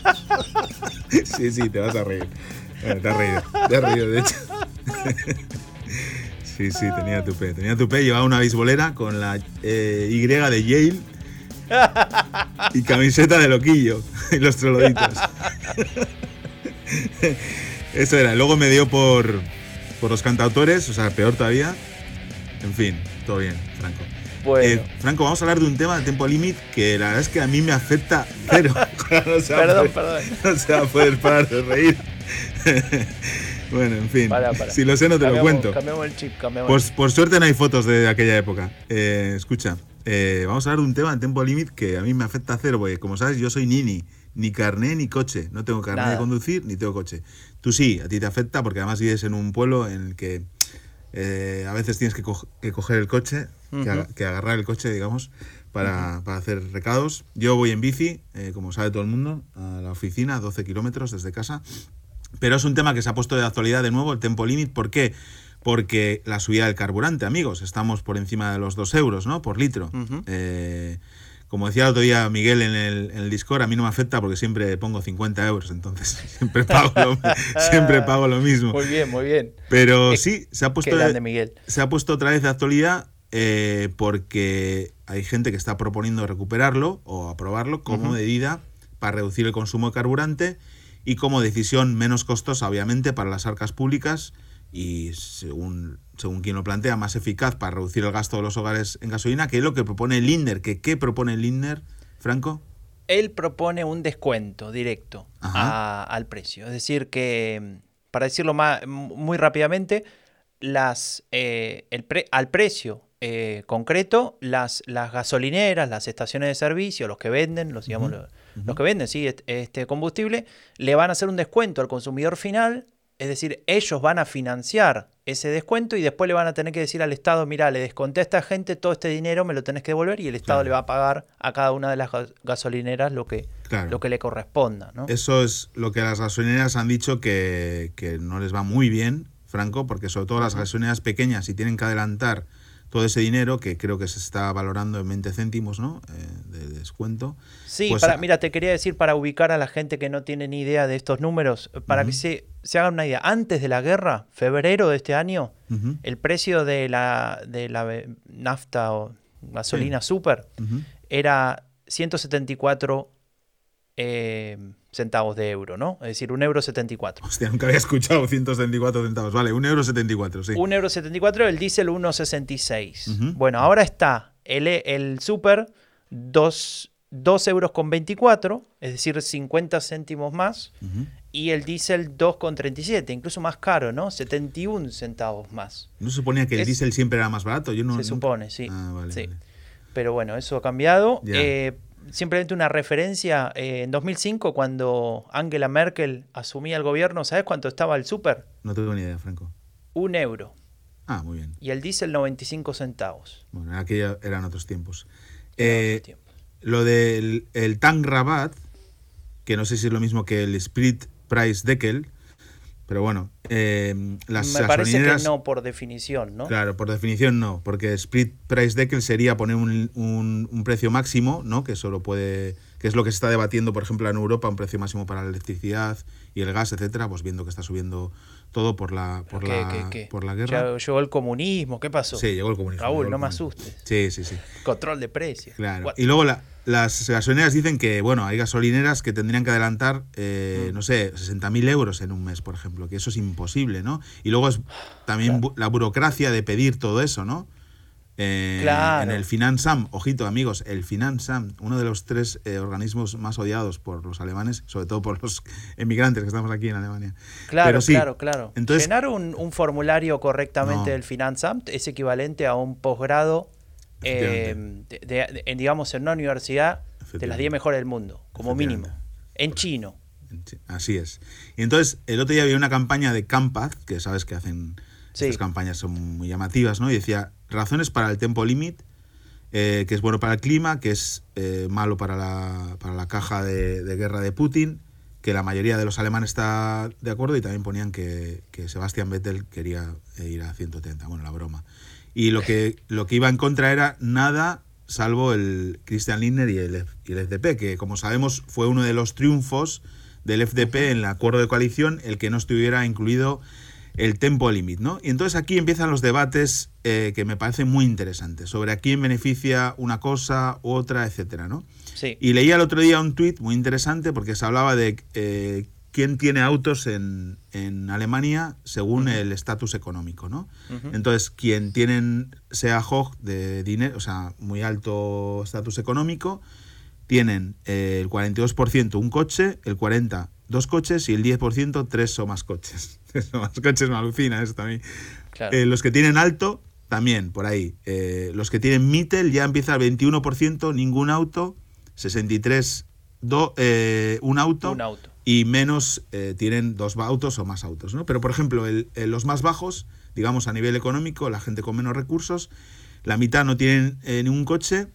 sí, sí, te vas a reír. te has reído, te has reído, de hecho. sí, sí, tenía tupé. Tenía tupé, llevaba una bisbolera con la eh, Y de Yale y camiseta de loquillo y los troloditos. Eso era. Luego me dio por, por los cantautores, o sea, peor todavía. En fin, todo bien, Franco. Bueno. Eh, Franco, vamos a hablar de un tema de tiempo límite que la verdad es que a mí me afecta pero perdón, perdón. No se va a poder parar de reír. bueno, en fin. Si lo sé, no te lo cuento. Cambiamos el chip, por, por, suerte no hay fotos de aquella época. Eh, escucha, eh, vamos a hablar de un tema de tiempo límite que a mí me afecta cero, porque como sabes, yo soy nini ni carné ni coche. No tengo carné de conducir ni tengo coche. Tú sí, a ti te afecta porque además vives en un pueblo en el que eh, a veces tienes que, coger el coche, que, agarrar el coche, digamos, para, hacer recados. Yo voy en bici, eh, como sabe todo el mundo, a la oficina, 12 kilómetros desde casa. Pero es un tema que se ha puesto de actualidad de nuevo, el tempo límite. ¿Por qué? Porque la subida del carburante, amigos, estamos por encima de los 2 euros, ¿no? Por litro. Como decía el otro día Miguel en el, en el, Discord, a mí no me afecta porque siempre pongo 50 euros, entonces siempre pago lo, siempre pago lo mismo. Muy bien, muy bien. Pero sí, se ha puesto, Miguel. se ha puesto otra vez de actualidad eh, porque hay gente que está proponiendo recuperarlo o aprobarlo como medida para reducir el consumo de carburante y como decisión menos costosa, obviamente, para las arcas públicas y según, según quien lo plantea, más eficaz para reducir el gasto de los hogares en gasolina, que es lo que propone el Lindner. ¿Qué, qué propone el Lindner, Franco? Él propone un descuento directo al precio. Es decir, que, para decirlo más, muy rápidamente, las, eh, el al precio eh, concreto, las, las gasolineras, las estaciones de servicio, los que venden, los, digamos, los, que venden sí, este combustible, le van a hacer un descuento al consumidor final es decir, ellos van a financiar ese descuento y después le van a tener que decir al Estado, mira, le desconté a esta gente todo este dinero, me lo tenés que devolver y el Estado le va a pagar a cada una de las gasolineras lo que, lo que le corresponda. ¿no? Eso es lo que las gasolineras han dicho que, no les va muy bien, Franco, porque sobre todo las gasolineras pequeñas, si tienen que adelantar todo ese dinero que creo que se está valorando en 20 céntimos ¿no? Eh, de descuento. Sí, pues, para, mira, te quería decir para ubicar a la gente que no tiene ni idea de estos números, para que se, se hagan una idea. Antes de la guerra, febrero de este año, el precio de la, de la nafta o gasolina super ujú. era 174 eh, centavos de euro, ¿no? Es decir, un euro 74. Hostia, nunca había escuchado 174 centavos. Vale, un euro 74, sí. Un euro 74, el diésel 1,66. Ujú. Bueno, ahora está el, el super 2, 2 euros con 24, es decir, 50 céntimos más, Ujú. y el diésel 2,37, incluso más caro, ¿no? 71 centavos más. ¿No se suponía que el Es- diésel siempre era más barato? Yo no, se nunca- supone, sí. Ah, vale, sí. vale. Pero bueno, eso ha cambiado. Eh, simplemente una referencia, eh, en 2005, cuando Angela Merkel asumía el gobierno, ¿sabes cuánto estaba el super? No tengo ni idea, Franco. Un euro. Ah, muy bien. Y el diésel 95 centavos. Bueno, en aquella eran otros tiempos. Eh, otro tiempo. lo del el Tank Rabat, que no sé si es lo mismo que el Split Price Deckel, pero bueno, eh, las Me parece que no por definición, ¿no? Claro, por definición no, porque split price deckel sería poner un, un- un precio máximo, ¿no? Que solo puede, que es lo que se está debatiendo, por ejemplo, en Europa, un precio máximo para la electricidad y el gas, etcétera, pues viendo que está subiendo todo por la, por ¿Qué, la, qué, qué? por la guerra. Ya llegó el comunismo, ¿qué pasó? Sí, llegó el comunismo. Raúl, el no me asustes. Sí, sí, sí. Control de precios. Claro. What? Y luego la- las gasolineras dicen que, bueno, hay gasolineras que tendrían que adelantar, eh, Mm. no sé, 60.000 euros en un mes, por ejemplo, que eso es imposible, ¿no? Y luego es también bu- la burocracia de pedir todo eso, ¿no? Eh, Claro. En el Finansam, ojito amigos, el Finansam, uno de los tres eh, organismos más odiados por los alemanes, sobre todo por los emigrantes que estamos aquí en Alemania. Claro, Pero sí, claro, claro. Entonces, Llenar un, un formulario correctamente No. del Finanzamt es equivalente a un posgrado, eh, de- de- de- en, digamos, en una universidad de las Efectivamente. 10 mejores del mundo, como mínimo. En chino. Sí, Así es. Y entonces, el otro día había una campaña de Campaz, que sabes que hacen Sí. estas campañas son muy llamativas, ¿no? Y decía, razones para el tempo limit, eh, que es bueno para el clima, que es eh, malo para la, para la caja de, de guerra de Putin, que la mayoría de los alemanes está de acuerdo y también ponían que, que Sebastian Vettel quería eh, ir a 130, bueno, la broma. Y lo que, lo que iba en contra era nada salvo el Christian Lindner y el, F- y el FDP, que como sabemos fue uno de los triunfos del FDP en el acuerdo de coalición, el que no estuviera incluido el tempo limit, ¿no? Y entonces aquí empiezan los debates eh, que me parecen muy interesantes sobre a quién beneficia una cosa u otra, etcétera, ¿no? Sí. Y leía el otro día un tuit muy interesante porque se hablaba de eh, quién tiene autos en, en Alemania según el estatus económico, ¿no? Entonces, quien tienen sea Hog de dinero, o sea, muy alto estatus económico, tienen eh, el 42% un coche, el 40% dos coches y el 10% tres o más coches. Más coches me alucina eso también. Claro. Eh, los que tienen alto, también, por ahí. Eh, los que tienen Mittel ya empieza al 21%, ningún auto, 63, do- eh, un auto. Un auto. Y menos tienen dos autos o más autos. ¿no? Pero, por ejemplo, el- el- los más bajos, digamos a nivel económico, la gente con menos recursos, la mitad no tienen ningún coche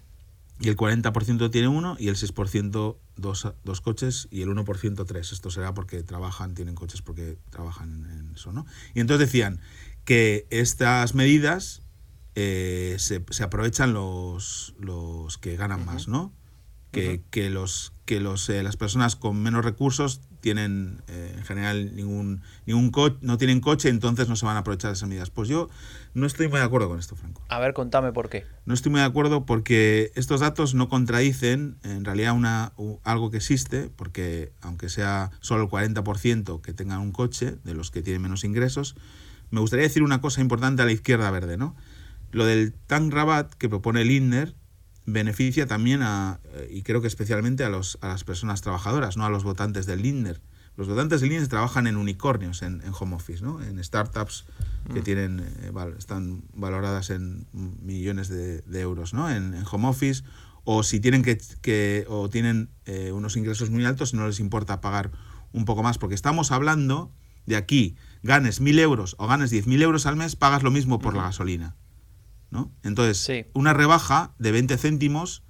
y el 40% tiene uno y el 6% dos, dos coches y el 1% tres. Esto será porque trabajan, tienen coches porque trabajan en eso, ¿no? Y entonces decían que estas medidas eh, se, se aprovechan los, los que ganan más, ¿no? Que, que los que los eh, las personas con menos recursos tienen eh, en general ningún ningún coche no tienen coche entonces no se van a aprovechar de esas medidas pues yo no estoy muy de acuerdo con esto Franco A ver, contame por qué. no estoy muy de acuerdo porque estos datos no contradicen en realidad una, algo que existe, porque aunque sea solo el 40% que tengan un coche, de los que tienen menos ingresos, me gustaría decir una cosa importante a la izquierda verde, ¿no? Lo del Tank Rabat que propone Lindner beneficia también a, eh, y creo que especialmente a, los, a las personas trabajadoras, no a los votantes del Lindner. Los votantes del Lindner trabajan en unicornios, en, en home office, ¿no? en startups que tienen, eh, val- están valoradas en millones de, de euros ¿no? en, en home office, o si tienen que, que o tienen eh, unos ingresos muy altos no les importa pagar un poco más, porque estamos hablando de aquí, ganes mil euros o ganes 10.000 euros al mes, pagas lo mismo por la gasolina. ¿No? Entonces, Sí. una rebaja de 20 céntimos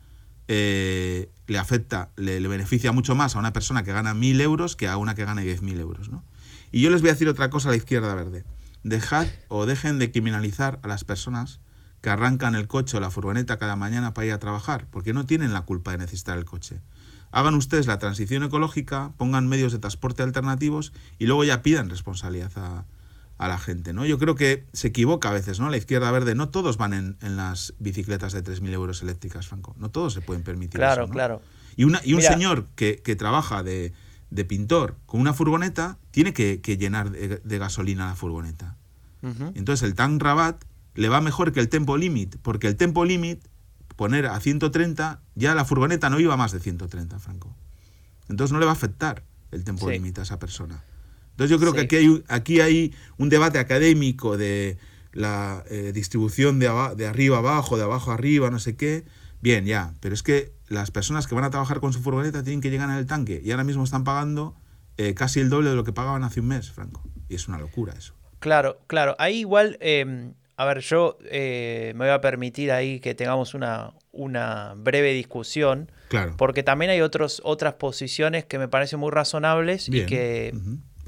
eh, le afecta, le, le beneficia mucho más a una persona que gana 1.000 euros que a una que gana 10.000 euros. ¿no? Y yo les voy a decir otra cosa a la izquierda verde. Dejad o dejen de criminalizar a las personas que arrancan el coche o la furgoneta cada mañana para ir a trabajar, porque no tienen la culpa de necesitar el coche. Hagan ustedes la transición ecológica, pongan medios de transporte alternativos y luego ya pidan responsabilidad a, la gente, ¿no? Yo creo que se equivoca a veces, ¿no? La izquierda verde, no todos van en, las bicicletas de 3.000 euros eléctricas, Franco. No todos se pueden permitir claro, eso, Claro, Y, una, y un señor que, trabaja de, pintor con una furgoneta tiene que, llenar de, gasolina la furgoneta. Entonces el tank rabat le va mejor que el tempo limit, porque el tempo limit, poner a 130, ya la furgoneta no iba más de 130, Franco. Entonces no le va a afectar el tempo limit a esa persona. Entonces yo creo que aquí hay, aquí hay un debate académico de la eh, distribución de, de arriba abajo, de abajo arriba, no sé qué. Bien, ya, pero es que las personas que van a trabajar con su furgoneta tienen que llegar el tanque y ahora mismo están pagando eh, casi el doble de lo que pagaban hace un mes, Franco. Y es una locura eso. Claro, claro. Ahí igual em, a ver, yo eh, me voy a permitir ahí que tengamos una, una breve discusión. Claro. Porque también hay otros, otras posiciones que me parecen muy razonables y que.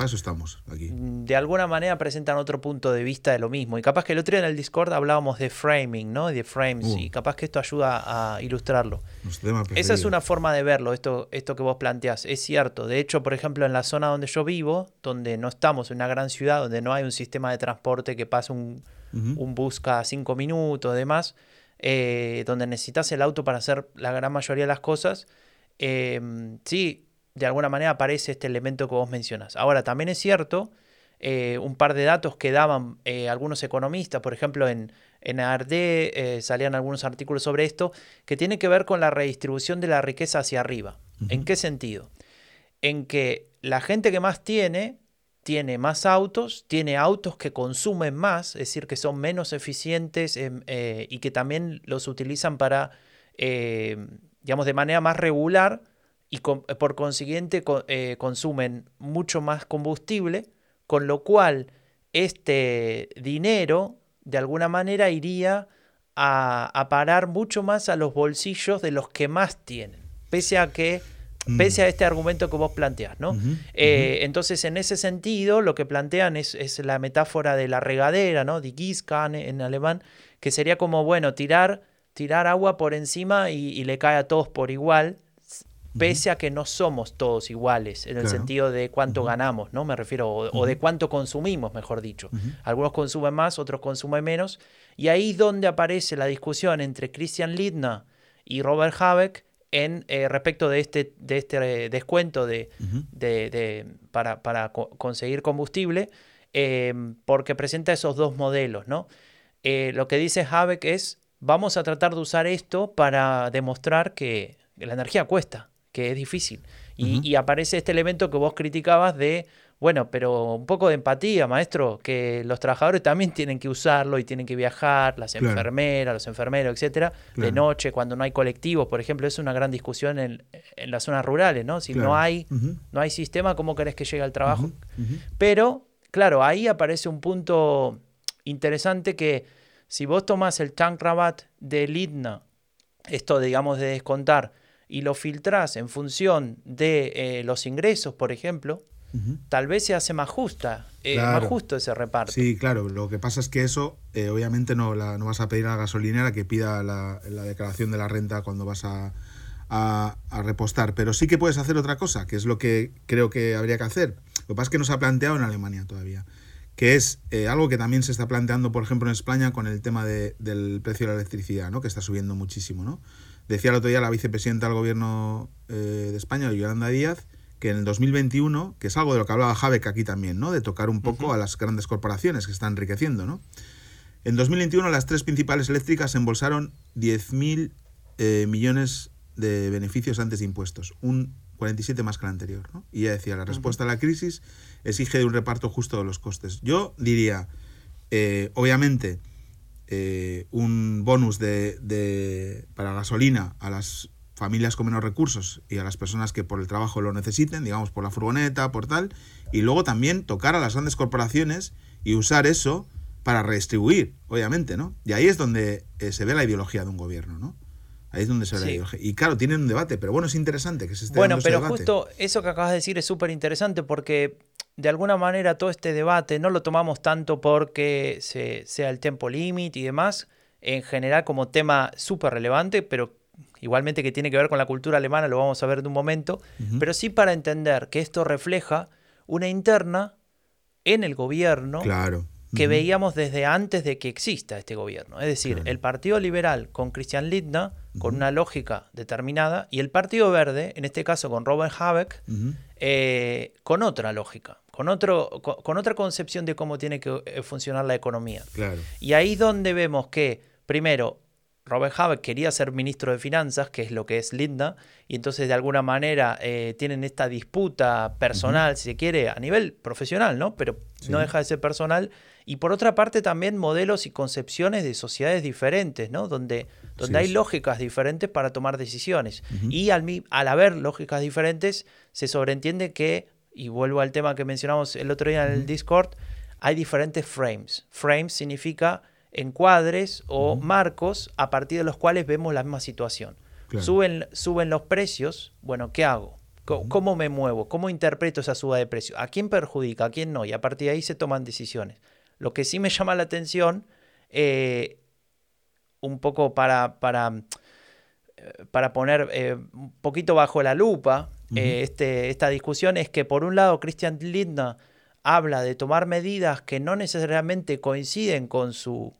Para eso estamos aquí. De alguna manera presentan otro punto de vista de lo mismo. Y capaz que el otro día en el Discord hablábamos de framing, ¿no? De frames. Uh. Y capaz que esto ayuda a ilustrarlo. Esa es una forma de verlo, esto, esto que vos planteás. Es cierto. De hecho, por ejemplo, en la zona donde yo vivo, donde no estamos en una gran ciudad, donde no hay un sistema de transporte que pase un un bus cada cinco minutos, demás, eh, donde necesitas el auto para hacer la gran mayoría de las cosas, em, sí, de alguna manera aparece este elemento que vos mencionas. Ahora, también es cierto, eh, un par de datos que daban eh, algunos economistas, por ejemplo, en, en ARD salían algunos artículos sobre esto, que tiene que ver con la redistribución de la riqueza hacia arriba. ¿En qué sentido? En que la gente que más tiene tiene más autos, tiene autos que consumen más, es decir, que son menos eficientes em, eh, y que también los utilizan para, eh, digamos, de manera más regular y por consiguiente eh, consumen mucho más combustible, con lo cual este dinero de alguna manera iría a, a parar mucho más a los bolsillos de los que más tienen, pese a que Mm. pese a este argumento que vos planteás, ¿no? Eh, entonces, en ese sentido, lo que plantean es, la metáfora de la regadera, ¿no? Die Gießkanne en alemán, que sería como, bueno, tirar, tirar agua por encima y, le cae a todos por igual, pese a que no somos todos iguales, en el sentido de cuánto ganamos, ¿no? Me refiero, o, de cuánto consumimos, mejor dicho. Algunos consumen más, otros consumen menos, y ahí es donde aparece la discusión entre Christian Lindner y Robert Habeck, en eh, respecto de este, de este eh, descuento de, para, conseguir combustible, em, porque presenta esos dos modelos. ¿no? Eh, lo que dice Habeck es, vamos a tratar de usar esto para demostrar que la energía cuesta, que es difícil. y aparece este elemento que vos criticabas de bueno, pero un poco de empatía, maestro, que los trabajadores también tienen que usarlo y tienen que viajar, las enfermeras, los enfermeros, etcétera, de noche, cuando no hay colectivos, por ejemplo, es una gran discusión en, las zonas rurales, ¿no? Si no hay, no hay sistema, ¿cómo querés que llegue al trabajo? Pero, claro, ahí aparece un punto interesante que si vos tomás el tank rabat de Lidna, esto digamos de descontar, y lo filtrás en función de eh, los ingresos, por ejemplo, tal vez se hace más justa, eh, más justo ese reparto. Sí, claro. Lo que pasa es que eso, eh, obviamente, no, la, no vas a pedir a la gasolinera que pida la, declaración de la renta cuando vas a, repostar. Pero sí que puedes hacer otra cosa, que es lo que creo que habría que hacer. Lo que pasa es que no se ha planteado en Alemania todavía. Que es eh, algo que también se está planteando, por ejemplo, en España con el tema del precio de la electricidad, ¿no? que está subiendo muchísimo. ¿no? Decía el otro día la vicepresidenta del gobierno de España, Yolanda Díaz, que en el 2021, que es algo de lo que hablaba Habeck aquí también, ¿no? De tocar un poco a las grandes corporaciones que están enriqueciendo, ¿no? En 2021 las tres principales eléctricas embolsaron 10.000 eh, millones de beneficios antes de impuestos, un 47 más que el anterior, ¿no? Y ya decía, la respuesta a la crisis exige de un reparto justo de los costes. Yo diría, eh, obviamente, eh, un bonus de, de, para gasolina a las familias con menos recursos y a las personas que por el trabajo lo necesiten, digamos por la furgoneta, por tal, y luego también tocar a las grandes corporaciones y usar eso para redistribuir, obviamente, ¿no? Y ahí es donde eh, se ve la ideología de un gobierno, ¿no? Ahí es donde se ve la ideología. Y claro, tienen un debate, pero bueno, es interesante que se esté Bueno, pero justo eso que acabas de decir es súper interesante porque de alguna manera todo este debate no lo tomamos tanto porque se, sea el tiempo límite y demás, en general como tema súper relevante, pero igualmente que tiene que ver con la cultura alemana, lo vamos a ver en un momento, pero sí para entender que esto refleja una interna en el gobierno claro. que veíamos desde antes de que exista este gobierno. Es decir, el Partido Liberal con Christian Lindner, con una lógica determinada, y el Partido Verde, en este caso con Robert Habeck, eh, con otra lógica. Con, otro, con, otra concepción de cómo tiene que eh, funcionar la economía. Claro. Y ahí es donde vemos que, primero, Robert Habeck quería ser ministro de Finanzas, que es lo que es Linda, y entonces de alguna manera eh, tienen esta disputa personal, si se quiere, a nivel profesional, ¿no? Pero no deja de ser personal. Y por otra parte también modelos y concepciones de sociedades diferentes, ¿no? Donde, donde hay lógicas diferentes para tomar decisiones. Y al, al haber lógicas diferentes, se sobreentiende que, y vuelvo al tema que mencionamos el otro día en el Discord, hay diferentes frames. Frames significa encuadres o marcos a partir de los cuales vemos la misma situación. Suben, suben los precios, bueno, ¿qué hago? ¿Cómo, me muevo? ¿Cómo interpreto esa suba de precios? ¿A quién perjudica? ¿A quién no? Y a partir de ahí se toman decisiones. Lo que sí me llama la atención, eh, un poco para, para, eh, para poner eh, un poquito bajo la lupa este, esta discusión, es que por un lado Christian Lindner habla de tomar medidas que no necesariamente coinciden con su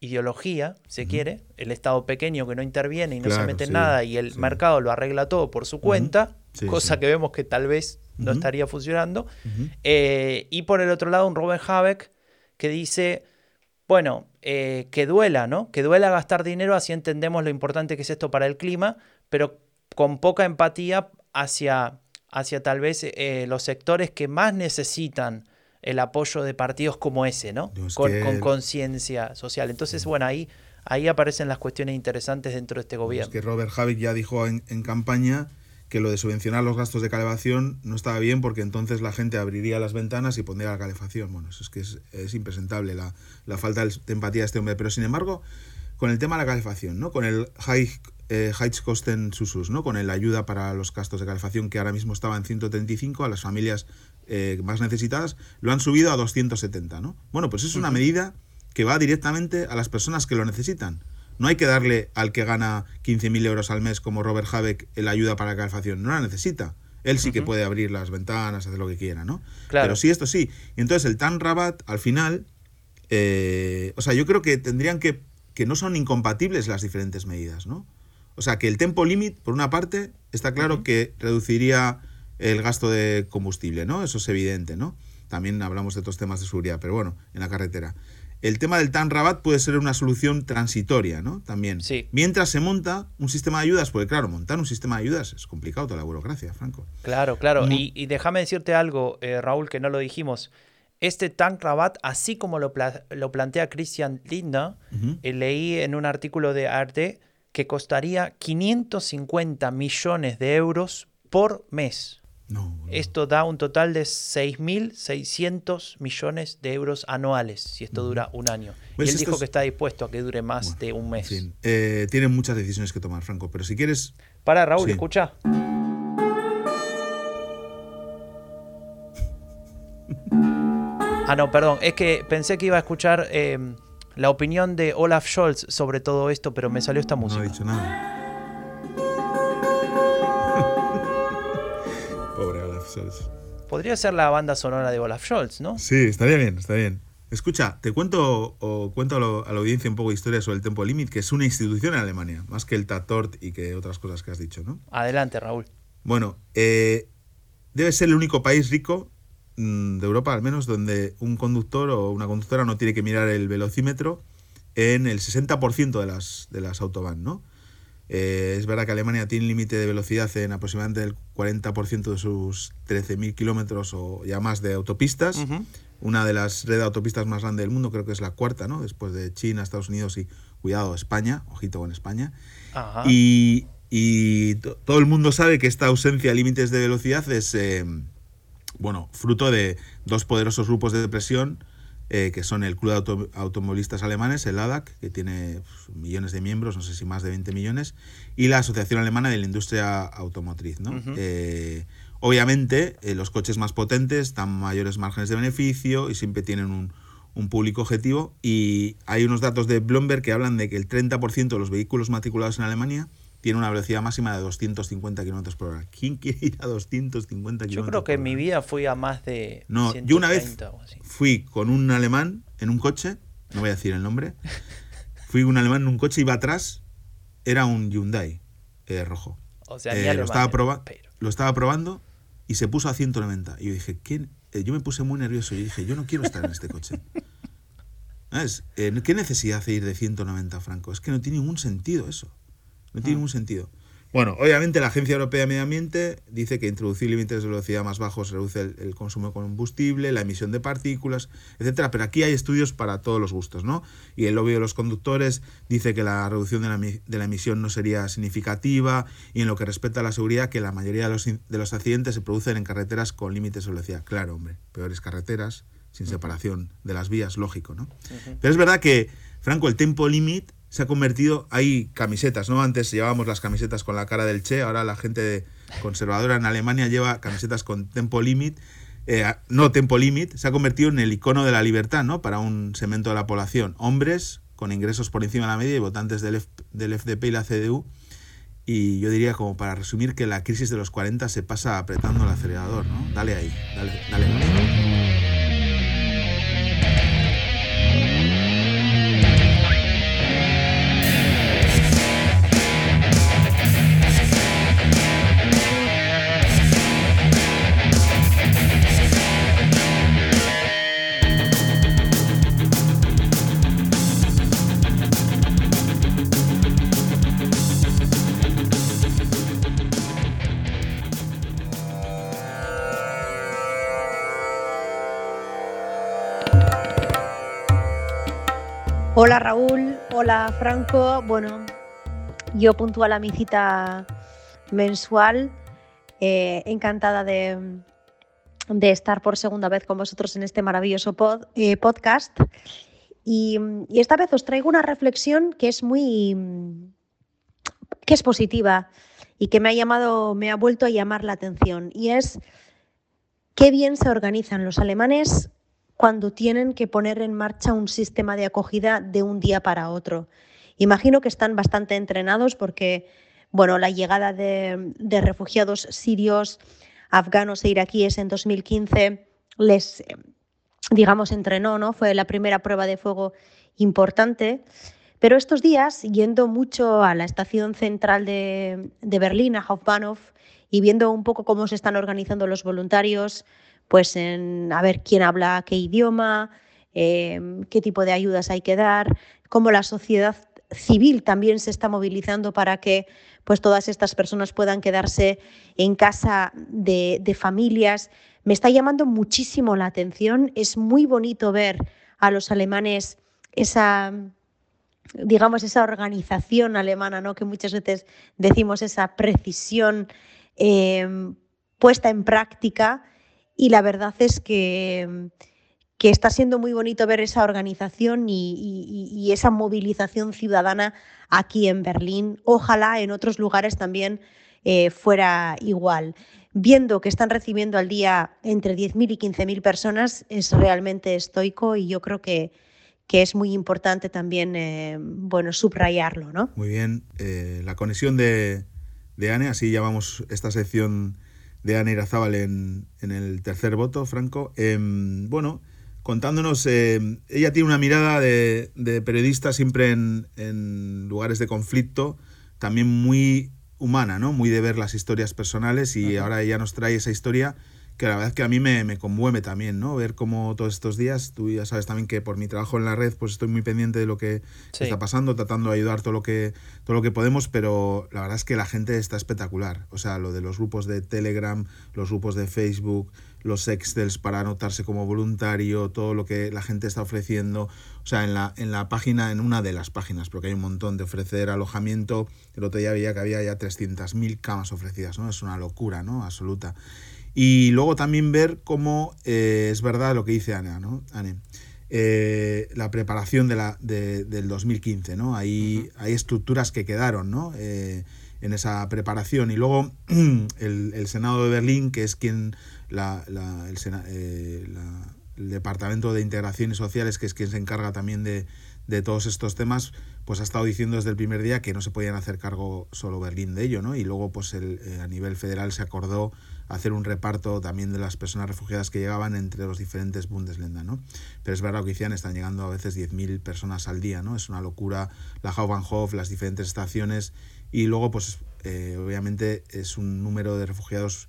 ideología, se quiere, el Estado pequeño que no interviene y no se mete en nada y el mercado lo arregla todo por su cuenta, cosa que vemos que tal vez no estaría funcionando. Eh, y por el otro lado, un Robert Habeck que dice, bueno, eh, que duela, ¿no? Que duela gastar dinero, así entendemos lo importante que es esto para el clima, pero con poca empatía hacia, hacia tal vez eh, los sectores que más necesitan el apoyo de partidos como ese, ¿no? con conciencia social. Entonces, bueno, ahí, ahí aparecen las cuestiones interesantes dentro de este gobierno. Es que Robert Habeck ya dijo en, campaña que lo de subvencionar los gastos de calefacción no estaba bien porque entonces la gente abriría las ventanas y pondría la calefacción. Bueno, eso es que es, impresentable la, falta de empatía de este hombre. Pero sin embargo, con el tema de la calefacción, ¿no? Con el high eh, Heizkosten Susus, ¿no? Con la ayuda para los gastos de calefacción que ahora mismo estaba en 135 a las familias eh, más necesitadas, lo han subido a 270, ¿no? Bueno, pues es una medida que va directamente a las personas que lo necesitan. No hay que darle al que gana 15.000 euros al mes como Robert Habeck la ayuda para la calefacción, no la necesita. Él sí que puede abrir las ventanas, hacer lo que quiera, ¿no? Pero sí, esto sí. Y entonces el TAN Rabat, al final, eh, o sea, yo creo que tendrían que, que no son incompatibles las diferentes medidas, ¿no? O sea, que el tempo limit, por una parte, está claro que reduciría el gasto de combustible, ¿no? Eso es evidente, ¿no? También hablamos de otros temas de seguridad, pero bueno, en la carretera. El tema del TAN Rabat puede ser una solución transitoria, ¿no? También. Sí. Mientras se monta un sistema de ayudas, porque claro, montar un sistema de ayudas es complicado toda la burocracia, Franco. Claro, claro. Y, déjame decirte algo, eh, Raúl, que no lo dijimos. Este TAN Rabat, así como lo, lo plantea Christian Lindner, eh, leí en un artículo de Arte que costaría 550 millones de euros por mes. Esto da un total de 6.600 millones de euros anuales si esto dura un año. y pues él dijo que está dispuesto a que dure más de un mes. Eh, tienen muchas decisiones que tomar, Franco, pero si quieres... Para, Raúl, escucha. ah, no, perdón, es que pensé que iba a escuchar em, la opinión de Olaf Scholz sobre todo esto, pero me salió esta música. No ha dicho nada. Podría ser la banda sonora de Olaf Scholz, ¿no? Sí, estaría bien, estaría bien. Escucha, te cuento o cuento a, la audiencia un poco de historia sobre el Tempo Limit, que es una institución en Alemania, más que el Tatort y que otras cosas que has dicho, ¿no? Adelante, Raúl. Bueno, eh, debe ser el único país rico de Europa, al menos, donde un conductor o una conductora no tiene que mirar el velocímetro en el 60% de las, de las autobahn, ¿no? Eh, es verdad que Alemania tiene un límite de velocidad en aproximadamente el 40% de sus 13.000 kilómetros o ya más de autopistas. Una de las redes de autopistas más grandes del mundo, creo que es la cuarta, ¿no? Después de China, Estados Unidos y, cuidado, España, ojito con España. Y, todo el mundo sabe que esta ausencia de límites de velocidad es, eh, bueno, fruto de dos poderosos grupos de depresión eh, que son el Club de Automovilistas Alemanes, el ADAC, que tiene pues, millones de miembros, no sé si más de 20 millones, y la Asociación Alemana de la Industria Automotriz. ¿no? Eh, obviamente, eh, los coches más potentes dan mayores márgenes de beneficio y siempre tienen un, un público objetivo y hay unos datos de Bloomberg que hablan de que el 30% de los vehículos matriculados en Alemania tiene una velocidad máxima de 250 kilómetros por hora. ¿Quién quiere ir a 250 kilómetros Yo creo que en mi vida fui a más de. No, yo una vez fui con un alemán en un coche, no voy a decir el nombre, fui un alemán en un coche, iba atrás, era un Hyundai eh, rojo. O sea, eh, lo, estaba lo estaba probando y se puso a 190. Y yo dije, ¿quién? Eh, yo me puse muy nervioso y dije, yo no quiero estar en este coche. ¿Qué necesidad de ir de 190 francos? Es que no tiene ningún sentido eso. No tiene ah. ningún sentido. Bueno, obviamente la Agencia Europea de Medio Ambiente dice que introducir límites de velocidad más bajos reduce el, consumo de combustible, la emisión de partículas, etcétera. Pero aquí hay estudios para todos los gustos, ¿no? Y el lobby de los conductores dice que la reducción de la, de la emisión no sería significativa y en lo que respecta a la seguridad que la mayoría de los, de los accidentes se producen en carreteras con límites de velocidad. Claro, hombre, peores carreteras, sin separación de las vías, lógico, ¿no? Pero es verdad que, Franco, el tempo limit se ha convertido, hay camisetas, ¿no? Antes llevábamos las camisetas con la cara del Che, ahora la gente conservadora en Alemania lleva camisetas con tempo limit, eh, no tempo limit, se ha convertido en el icono de la libertad, ¿no? Para un segmento de la población. Hombres con ingresos por encima de la media y votantes del, del FDP y la CDU. Y yo diría, como para resumir, que la crisis de los 40 se pasa apretando el acelerador, ¿no? Dale ahí, dale, dale. Hola Raúl, hola Franco. Bueno, yo puntual a mi cita mensual. Eh, encantada de, estar por segunda vez con vosotros en este maravilloso eh, podcast. Y, esta vez os traigo una reflexión que es muy que es positiva y que me ha llamado, me ha vuelto a llamar la atención. Y es qué bien se organizan los alemanes cuando tienen que poner en marcha un sistema de acogida de un día para otro. Imagino que están bastante entrenados porque, bueno, la llegada de, refugiados sirios, afganos e iraquíes en 2015 les, digamos, entrenó, ¿no? Fue la primera prueba de fuego importante. Pero estos días, yendo mucho a la estación central de, Berlín, a Hauptbahnhof, y viendo un poco cómo se están organizando los voluntarios, pues en a ver quién habla qué idioma, em, qué tipo de ayudas hay que dar, cómo la sociedad civil también se está movilizando para que pues todas estas personas puedan quedarse en casa de, familias. Me está llamando muchísimo la atención. Es muy bonito ver a los alemanes esa digamos esa organización alemana, ¿no? que muchas veces decimos esa precisión em, puesta en práctica y la verdad es que, que está siendo muy bonito ver esa organización y, esa movilización ciudadana aquí en Berlín. Ojalá en otros lugares también eh, fuera igual. Viendo que están recibiendo al día entre 10.000 y 15.000 personas es realmente estoico y yo creo que, que es muy importante también eh, bueno, subrayarlo. ¿no? Muy bien, eh, la conexión de, de Anne, así llamamos esta sección de Ana Irazábal en, en el tercer voto, Franco. Em, bueno, contándonos, em, ella tiene una mirada de, periodista siempre en, lugares de conflicto, también muy humana, ¿no? Muy de ver las historias personales y ahora ella nos trae esa historia que la verdad es que a mí me, me, conmueve también, ¿no? Ver cómo todos estos días, tú ya sabes también que por mi trabajo en la red, pues estoy muy pendiente de lo que está pasando, tratando de ayudar todo lo que todo lo que podemos, pero la verdad es que la gente está espectacular. O sea, lo de los grupos de Telegram, los grupos de Facebook, los Excels para anotarse como voluntario, todo lo que la gente está ofreciendo. O sea, en la, en la página, en una de las páginas, porque hay un montón de ofrecer alojamiento. El otro día veía que había ya 300.000 camas ofrecidas, ¿no? Es una locura, ¿no? Absoluta. Y luego también ver cómo eh, es verdad lo que dice Ana, ¿no? Eh, la preparación de la, del 2015, ¿no? Hay, hay estructuras que quedaron, ¿no? Eh, en esa preparación. Y luego el, Senado de Berlín, que es quien la, la, Departamento de Integración y Sociales, que es quien se encarga también de, de todos estos temas, pues ha estado diciendo desde el primer día que no se podían hacer cargo solo Berlín de ello, ¿no? Y luego, pues el, a nivel federal se acordó hacer un reparto también de las personas refugiadas que llegaban entre los diferentes Bundesländer, ¿no? Pero es verdad que decían, están llegando a veces 10.000 personas al día, ¿no? Es una locura la Hauptbahnhof, las diferentes estaciones y luego, pues eh, obviamente es un número de refugiados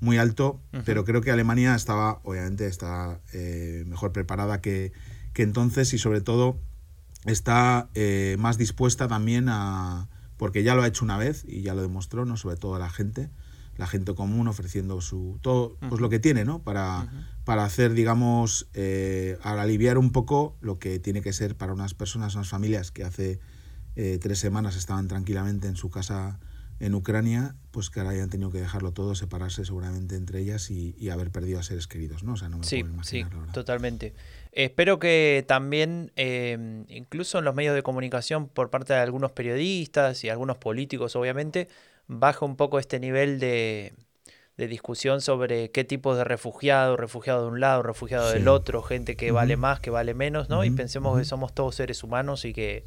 muy alto, pero creo que Alemania estaba, obviamente, está eh, mejor preparada que, que entonces y sobre todo está eh, más dispuesta también a, porque ya lo ha hecho una vez y ya lo demostró, ¿no? sobre todo la gente, la gente común ofreciendo su todo pues lo que tiene no para, para hacer digamos eh, aliviar un poco lo que tiene que ser para unas personas unas familias que hace eh, tres semanas estaban tranquilamente en su casa en Ucrania, pues que ahora hayan tenido que dejarlo todo, separarse seguramente entre ellas y, haber perdido a seres queridos, ¿no? O sea, no me sí, puedo imaginar, sí, totalmente. Espero que también, em, incluso en los medios de comunicación, por parte de algunos periodistas y algunos políticos, obviamente, baje un poco este nivel de, de discusión sobre qué tipo de refugiado, refugiado de un lado, refugiado del otro, gente que vale más, que vale menos, ¿no? y pensemos que somos todos seres humanos y que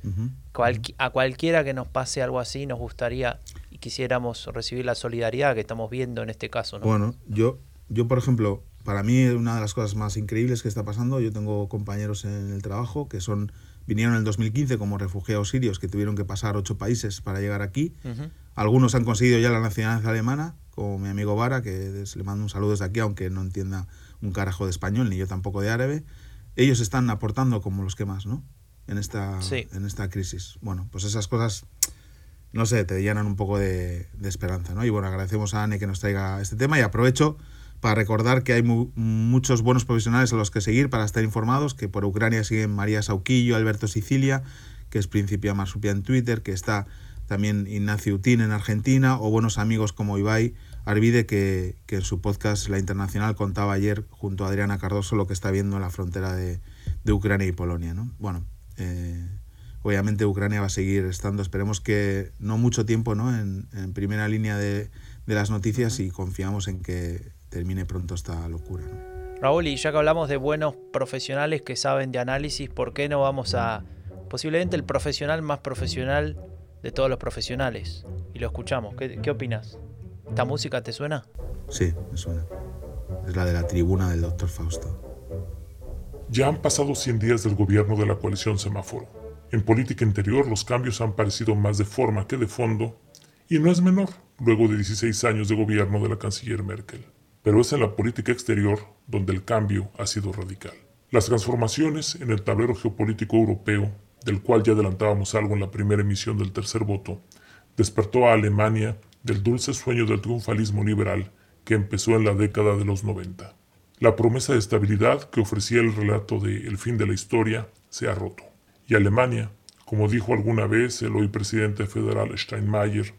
a cualquiera que nos pase algo así nos gustaría y quisiéramos recibir la solidaridad que estamos viendo en este caso, ¿no? Bueno, yo, yo por ejemplo, para mí una de las cosas más increíbles que está pasando, yo tengo compañeros en el trabajo que son vinieron en el 2015 como refugiados sirios que tuvieron que pasar ocho países para llegar aquí. Algunos han conseguido ya la nacionalidad alemana, como mi amigo Vara, que le mando un saludo desde aquí, aunque no entienda un carajo de español, ni yo tampoco de árabe. Ellos están aportando como los que más, ¿no? En esta, en esta crisis. Bueno, pues esas cosas, no sé, te llenan un poco de, esperanza, ¿no? Y bueno, agradecemos a Anne que nos traiga este tema y aprovecho para recordar que hay muchos buenos profesionales a los que seguir para estar informados, que por Ucrania siguen María Sauquillo, Alberto Sicilia, que es Principia Marsupia en Twitter, que está también Ignacio Utín en Argentina, o buenos amigos como Ibai Arvide, que, en su podcast La Internacional contaba ayer junto a Adriana Cardoso lo que está viendo en la frontera de, Ucrania y Polonia. ¿no? Bueno, eh, obviamente Ucrania va a seguir estando, esperemos que no mucho tiempo ¿no? En, primera línea de, las noticias y confiamos en que termine pronto esta locura. Raúl, y ya que hablamos de buenos profesionales que saben de análisis, ¿por qué no vamos a posiblemente el profesional más profesional de todos los profesionales. Y lo escuchamos. ¿Qué, qué opinas? ¿Esta música te suena? Sí, me suena. Es la de la tribuna del doctor Fausto. Ya han pasado 100 días del gobierno de la coalición semáforo. En política interior los cambios han parecido más de forma que de fondo, y no es menor, luego de 16 años de gobierno de la canciller Merkel. Pero es en la política exterior donde el cambio ha sido radical. Las transformaciones en el tablero geopolítico europeo del cual ya adelantábamos algo en la primera emisión del tercer voto, despertó a Alemania del dulce sueño del triunfalismo liberal que empezó en la década de los 90. La promesa de estabilidad que ofrecía el relato de El fin de la historia se ha roto. Y Alemania, como dijo alguna vez el hoy presidente federal Steinmeier,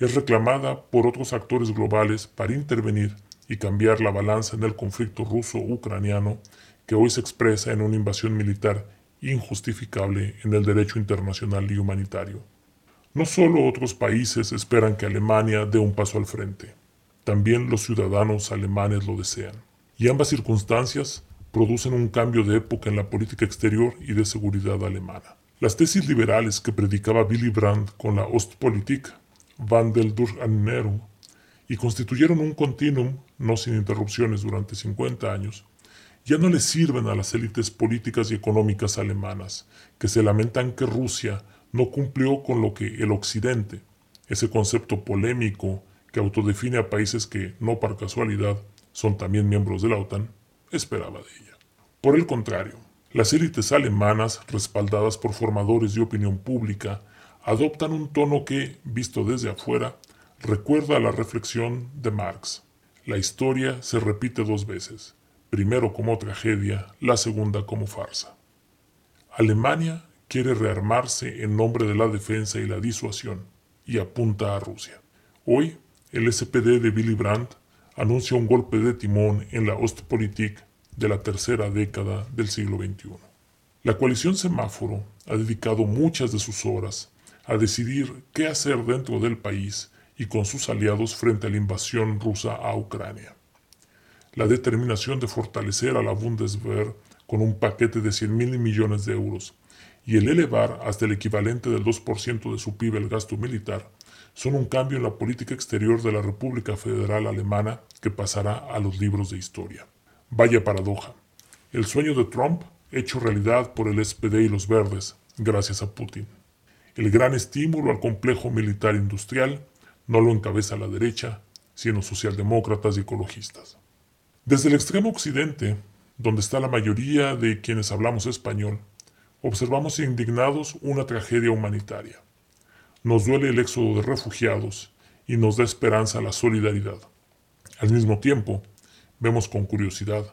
es reclamada por otros actores globales para intervenir y cambiar la balanza en el conflicto ruso-ucraniano que hoy se expresa en una invasión militar injustificable en el derecho internacional y humanitario. No solo otros países esperan que Alemania dé un paso al frente, también los ciudadanos alemanes lo desean. Y ambas circunstancias producen un cambio de época en la política exterior y de seguridad alemana. Las tesis liberales que predicaba Willy Brandt con la Ostpolitik van del Durchannierung y constituyeron un continuum no sin interrupciones durante 50 años, ya no le sirven a las élites políticas y económicas alemanas, que se lamentan que Rusia no cumplió con lo que el Occidente, ese concepto polémico que autodefine a países que, no por casualidad, son también miembros de la OTAN, esperaba de ella. Por el contrario, las élites alemanas, respaldadas por formadores de opinión pública, adoptan un tono que, visto desde afuera, recuerda a la reflexión de Marx. La historia se repite dos veces primero como tragedia, la segunda como farsa. Alemania quiere rearmarse en nombre de la defensa y la disuasión y apunta a Rusia. Hoy, el SPD de Willy Brandt anuncia un golpe de timón en la Ostpolitik de la tercera década del siglo XXI. La coalición semáforo ha dedicado muchas de sus horas a decidir qué hacer dentro del país y con sus aliados frente a la invasión rusa a Ucrania. La determinación de fortalecer a la Bundeswehr con un paquete de 100 mil millones de euros y el elevar hasta el equivalente del 2% de su PIB el gasto militar, son un cambio en la política exterior de la República Federal Alemana que pasará a los libros de historia. Vaya paradoja. El sueño de Trump hecho realidad por el SPD y los verdes, gracias a Putin. El gran estímulo al complejo militar industrial no lo encabeza la derecha, sino socialdemócratas y ecologistas. Desde el extremo occidente, donde está la mayoría de quienes hablamos español, observamos indignados una tragedia humanitaria. Nos duele el éxodo de refugiados y nos da esperanza la solidaridad. Al mismo tiempo, vemos con curiosidad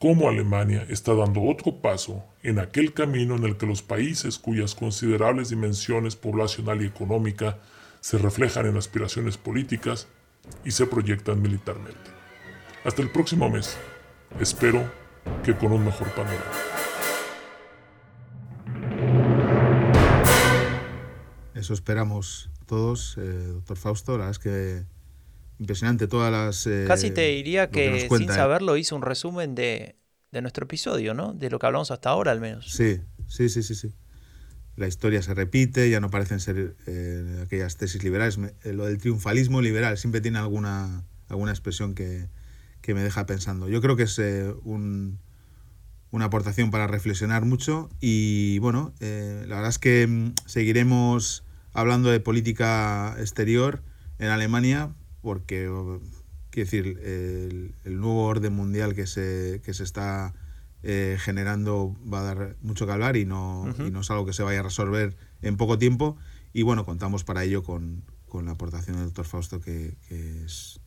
cómo Alemania está dando otro paso en aquel camino en el que los países cuyas considerables dimensiones poblacional y económica se reflejan en aspiraciones políticas y se proyectan militarmente. Hasta el próximo mes. Espero que con un mejor panorama. Eso esperamos todos, eh, doctor Fausto. La verdad es que impresionante todas las... Eh, Casi te diría que, sin ¿eh? saberlo hizo un resumen de, de, nuestro episodio, ¿no? De lo que hablamos hasta ahora al menos. Sí, sí, sí, sí. sí. La historia se repite, ya no parecen ser eh, aquellas tesis liberales. lo del triunfalismo liberal siempre tiene alguna, alguna expresión que, que me deja pensando. Yo creo que es un, una aportación para reflexionar mucho y bueno, la verdad es que mm, seguiremos hablando de política exterior en Alemania porque, quiero decir, el, nuevo orden mundial que se, que se está eh, generando va a dar mucho que hablar y no, y no es algo que se vaya a resolver en poco tiempo. Y bueno, contamos para ello con, con la aportación del doctor Fausto, que, que es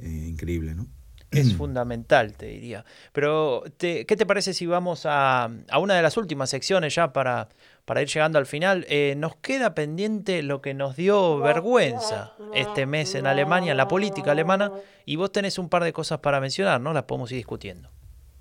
eh, increíble, ¿no? Es fundamental, te diría. Pero, ¿qué te parece si vamos a, a, una de las últimas secciones ya para, para ir llegando al final, eh, nos queda pendiente lo que nos dio vergüenza este mes en Alemania, la política alemana, y vos tenés un par de cosas para mencionar, ¿no? Las podemos ir discutiendo.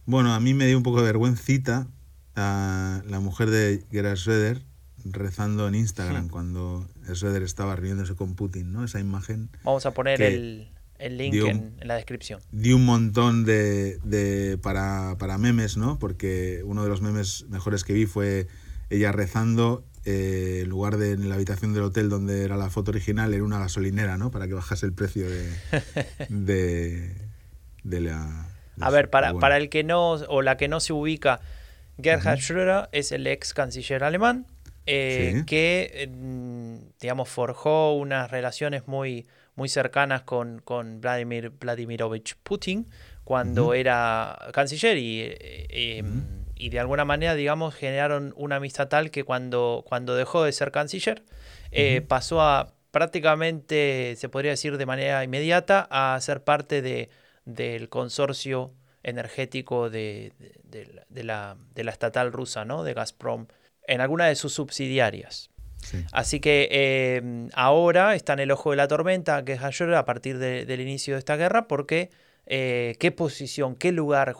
Bueno, a mí me dio un poco de vergüencita a la mujer de Gerhard Schröder rezando en Instagram cuando Schröder estaba riéndose con Putin, ¿no? Esa imagen. Vamos a poner el, link en, la descripción. Dio un montón de, de para, para memes, ¿no? Porque uno de los memes mejores que vi fue ella rezando eh, en lugar de en la habitación del hotel donde era la foto original, era una gasolinera, ¿no? Para que bajase el precio de, de, la... a ver, para, para el que no, o la que no se ubica, Gerhard Schröder es el ex canciller alemán eh, que, digamos, forjó unas relaciones muy, muy cercanas con, con Vladimir Vladimirovich Putin cuando era canciller y... Eh, em, y de alguna manera, digamos, generaron una amistad tal que cuando, cuando dejó de ser canciller, eh, pasó a prácticamente, se podría decir de manera inmediata, a ser parte de, del consorcio energético de, de, la, de la estatal rusa, ¿no? de Gazprom, en alguna de sus subsidiarias. Así que eh, ahora está en el ojo de la tormenta, que es a partir del inicio de esta guerra, porque eh, qué posición, qué lugar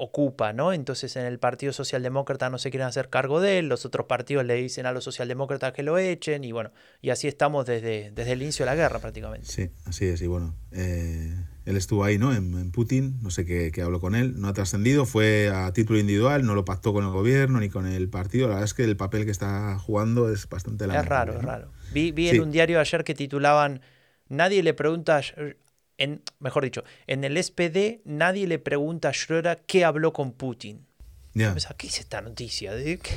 ocupa, ¿no? Entonces en el Partido Socialdemócrata no se quieren hacer cargo de él, los otros partidos le dicen a los socialdemócratas que lo echen y bueno, y así estamos desde, desde el inicio de la guerra prácticamente. Sí, así es, y bueno, eh, él estuvo ahí, ¿no? En, Putin, no sé qué, qué, habló con él, no ha trascendido, fue a título individual, no lo pactó con el gobierno ni con el partido, la verdad es que el papel que está jugando es bastante lamentable. Es raro, es raro. Vi, vi en un diario ayer que titulaban Nadie le pregunta en, mejor dicho, en el SPD nadie le pregunta a Schröder qué habló con Putin. ¿Qué es esta noticia? ¿De qué,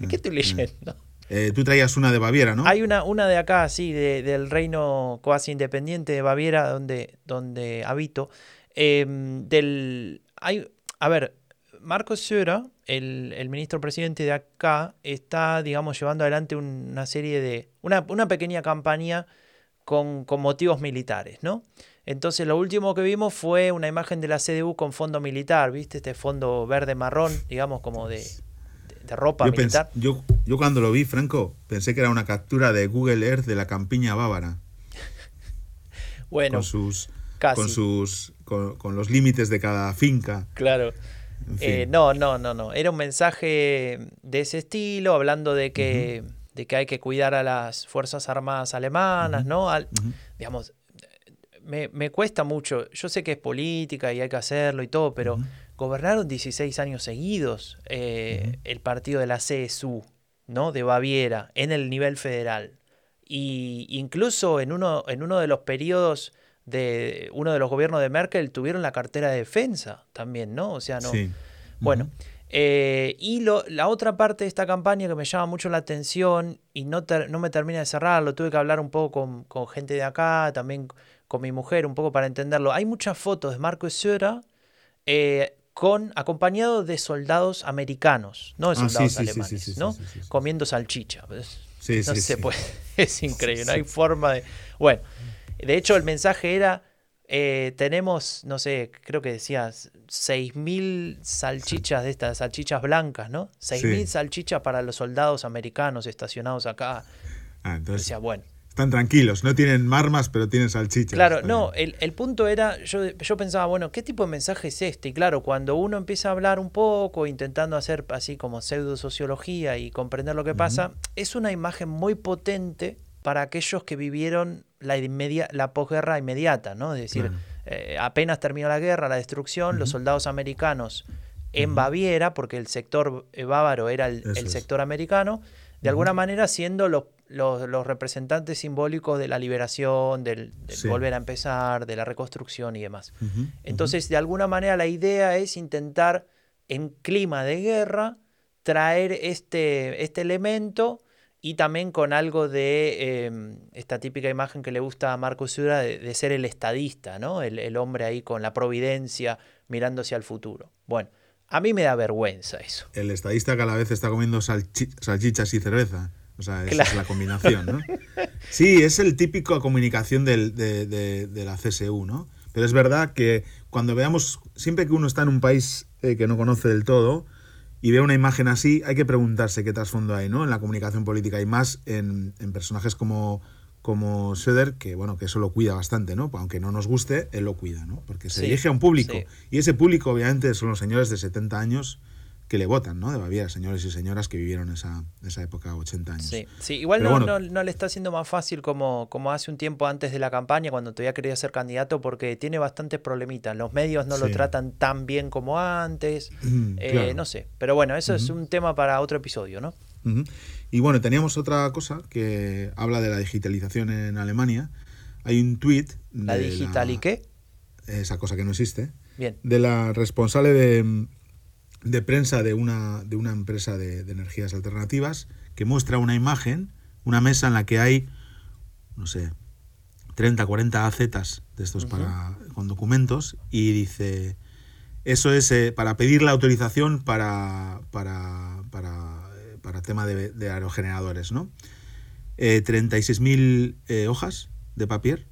mm, estoy mm. leyendo? Eh, tú traías una de Baviera, ¿no? Hay una, una de acá, sí, del reino cuasi independiente de Baviera, donde, donde habito. Em, del, hay, a ver, Marcos Schröder, el, el, ministro presidente de acá, está, digamos, llevando adelante una serie de. una, una pequeña campaña con, con motivos militares, ¿no? Entonces lo último que vimos fue una imagen de la CDU con fondo militar, ¿viste? Este fondo verde-marrón, digamos, como de, de, ropa militar. yo, yo cuando lo vi, Franco, pensé que era una captura de Google Earth de la campiña bávara. bueno, con sus, con sus, con, los límites de cada finca. Claro. Eh, no, no, no, no. Era un mensaje de ese estilo, hablando de que, de que hay que cuidar a las Fuerzas Armadas alemanas, ¿no? Al, Digamos, me, cuesta mucho. Yo sé que es política y hay que hacerlo y todo, pero gobernaron 16 años seguidos eh, el partido de la CSU, ¿no? De Baviera, en el nivel federal. Y incluso en uno, en uno de los periodos de uno de los gobiernos de Merkel tuvieron la cartera de defensa también, ¿no? O sea, no. Bueno. Eh, y lo, la otra parte de esta campaña que me llama mucho la atención y no, no me termina de cerrarlo, tuve que hablar un poco con, gente de acá, también con mi mujer, un poco para entenderlo. Hay muchas fotos de Marco eh, con, acompañado de soldados americanos, no de ah, soldados alemanes, ¿no? Comiendo salchicha. No se puede, es increíble, no hay forma de... Bueno, de hecho el mensaje era eh, tenemos, no sé, creo que decías 6.000 salchichas de estas, salchichas blancas, ¿no? 6.000 salchichas para los soldados americanos estacionados acá. Ah, entonces, Decía, bueno. Están tranquilos, no tienen marmas, pero tienen salchichas. Claro, no, el, punto era, yo, yo pensaba, bueno, ¿qué tipo de mensaje es este? Y claro, cuando uno empieza a hablar un poco, intentando hacer así como pseudo sociología y comprender lo que pasa, es una imagen muy potente para aquellos que vivieron la, la posguerra inmediata, ¿no? Es decir, eh, apenas terminó la guerra, la destrucción, los soldados americanos en Baviera, porque el sector eh, bávaro era el, sector americano, de alguna manera siendo los, los, representantes simbólicos de la liberación, del, volver a empezar, de la reconstrucción y demás. Entonces, de alguna manera la idea es intentar, en clima de guerra, traer este, este elemento y también con algo de em, esta típica imagen que le gusta a Marcos Sura de, ser el estadista, ¿no? El, hombre ahí con la providencia mirando hacia el futuro. Bueno, a mí me da vergüenza eso. El estadista que a la vez está comiendo salchichas y cerveza. O sea, esa es la combinación, ¿no? Sí, es el típico comunicación del, de, de, la CSU, ¿no? Pero es verdad que cuando veamos, siempre que uno está en un país eh, que no conoce del todo, y ve una imagen así, hay que preguntarse qué trasfondo hay, ¿no? En la comunicación política y más en, personajes como, como Söder, que bueno, que eso lo cuida bastante, ¿no? Aunque no nos guste, él lo cuida, ¿no? Porque se dirige a un público. Y ese público, obviamente, son los señores de 70 años que le votan, ¿no? De Baviera, señores y señoras que vivieron esa, esa época, 80 años. Sí, sí. igual no, no, le está haciendo más fácil como, como hace un tiempo antes de la campaña, cuando todavía quería ser candidato, porque tiene bastantes problemitas. Los medios no lo tratan tan bien como antes, mm, eh, no sé. Pero bueno, eso es un tema para otro episodio, ¿no? Y bueno, teníamos otra cosa que habla de la digitalización en Alemania. Hay un tuit... ¿La digital y qué? Esa cosa que no existe. Bien. De la responsable de de prensa de una, de una empresa de, energías alternativas que muestra una imagen, una mesa en la que hay, no sé, 30, 40 acetas de estos para, con documentos y dice, eso es eh, para pedir la autorización para, para, para, para tema de, aerogeneradores, ¿no? Eh, 36.000 eh, hojas de papel,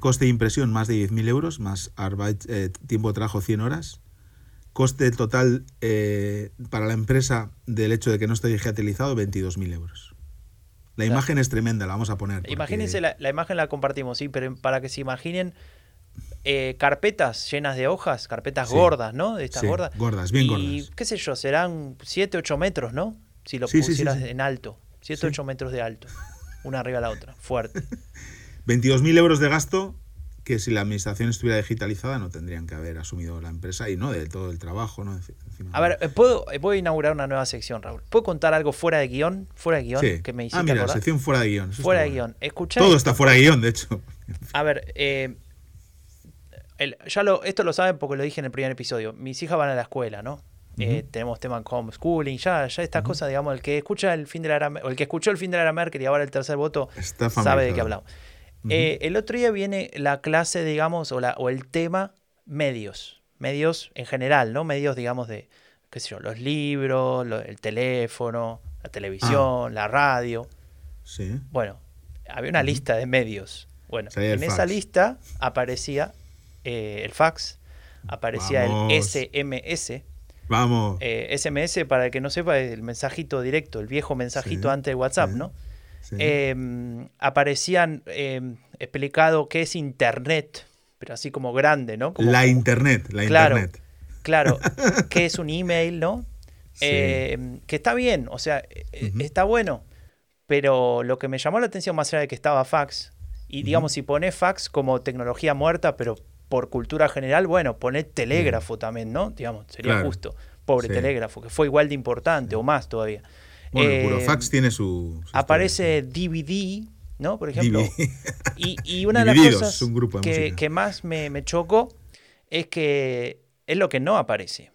coste de impresión más de 10.000 euros, más tiempo de trabajo 100 horas, Coste total eh, para la empresa del hecho de que no esté digitalizado, 22.000 euros. La imagen es tremenda, la vamos a poner. Imagínense, la, imagen la compartimos, sí, pero para que se imaginen eh, carpetas llenas de hojas, carpetas gordas, ¿no? De estas gordas. Gordas, bien gordas. Y qué sé yo, serán 7, 8 metros, ¿no? Si lo pusieras en alto. 7, 8 metros de alto. Una arriba de la otra. Fuerte. 22.000 euros de gasto que si la administración estuviera digitalizada no tendrían que haber asumido la empresa y no de todo el trabajo. ¿no? a ver, eh, ¿puedo, eh, a inaugurar una nueva sección, Raúl. ¿Puedo contar algo fuera de guion? Fuera de guion, que me hiciste Ah, mira, sección fuera de guion. fuera de guion. Todo está fuera de guion, de hecho. A ver, eh, ya lo, esto lo saben porque lo dije en el primer episodio. Mis hijas van a la escuela, ¿no? tenemos tema en homeschooling, ya, ya estas cosas, digamos, el que escucha el fin de la o el que escuchó el fin de la era Merkel y ahora el tercer voto sabe de qué hablamos. Eh, el otro día viene la clase, digamos, o, la, o el tema medios. Medios en general, ¿no? Medios, digamos, de, qué sé yo, los libros, el teléfono, la televisión, ah. la radio. Sí. Bueno, había una lista de medios. Bueno, en esa lista aparecía eh, el fax, aparecía el SMS. Vamos. SMS, eh, para el que no sepa, es el mensajito directo, el viejo mensajito antes de WhatsApp, ¿no? Em, aparecían em, explicado qué es Internet, pero así como grande, ¿no? la Internet, la Internet. Claro, qué es un email, ¿no? Em, que está bien, o sea, e, e, está bueno, pero lo que me llamó la atención más allá de que estaba fax Y digamos, si pones fax como tecnología muerta, pero por cultura general, bueno, poner telégrafo también, ¿no? Digamos, sería justo. Pobre telégrafo, que fue igual de importante o más todavía. Bueno, el puro fax tiene su. aparece DVD, ¿no? Por ejemplo. y, una de las cosas que, más me, me chocó es que es lo que no aparece.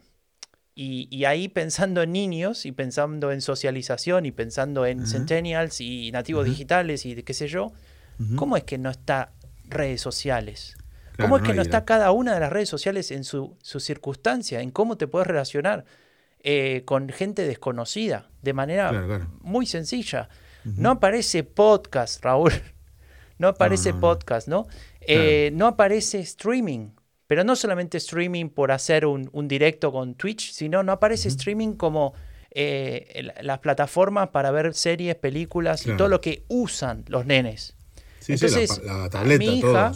Y, ahí pensando en niños y pensando en socialización y pensando en centennials y nativos digitales y qué sé yo, ¿cómo es que no está redes sociales? ¿Cómo es que no, está cada una de las redes sociales en su, circunstancia, en cómo te puedes relacionar eh, con gente desconocida de manera muy sencilla? No aparece podcast, Raúl. No aparece podcast, ¿no? Eh, no aparece streaming. Pero no solamente streaming por hacer un, directo con Twitch, sino no aparece streaming como eh, las plataformas para ver series, películas y todo lo que usan los nenes. Entonces, la, tableta, mi hija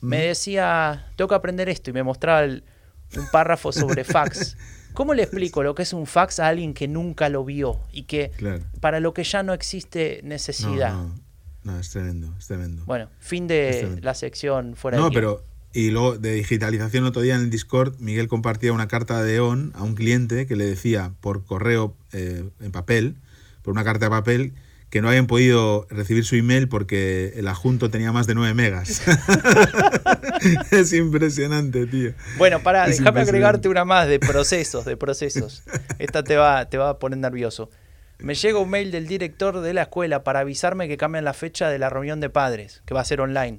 me decía, tengo que aprender esto y me mostraba un párrafo sobre fax. ¿Cómo le explico lo que es un fax a alguien que nunca lo vio y que para lo que ya no existe necesidad? No, es tremendo, es tremendo. Bueno, fin de la sección fuera de No, pero y luego de digitalización otro día en el Discord, Miguel compartía una carta de ON a un cliente que le decía por correo eh, en papel, por una carta de papel, que no habían podido recibir su email porque el adjunto tenía más de 9 megas. es impresionante, tío. Bueno, para, déjame agregarte una más de procesos, de procesos. Esta te va, te va a poner nervioso. Me llega un mail del director de la escuela para avisarme que cambian la fecha de la reunión de padres, que va a ser online.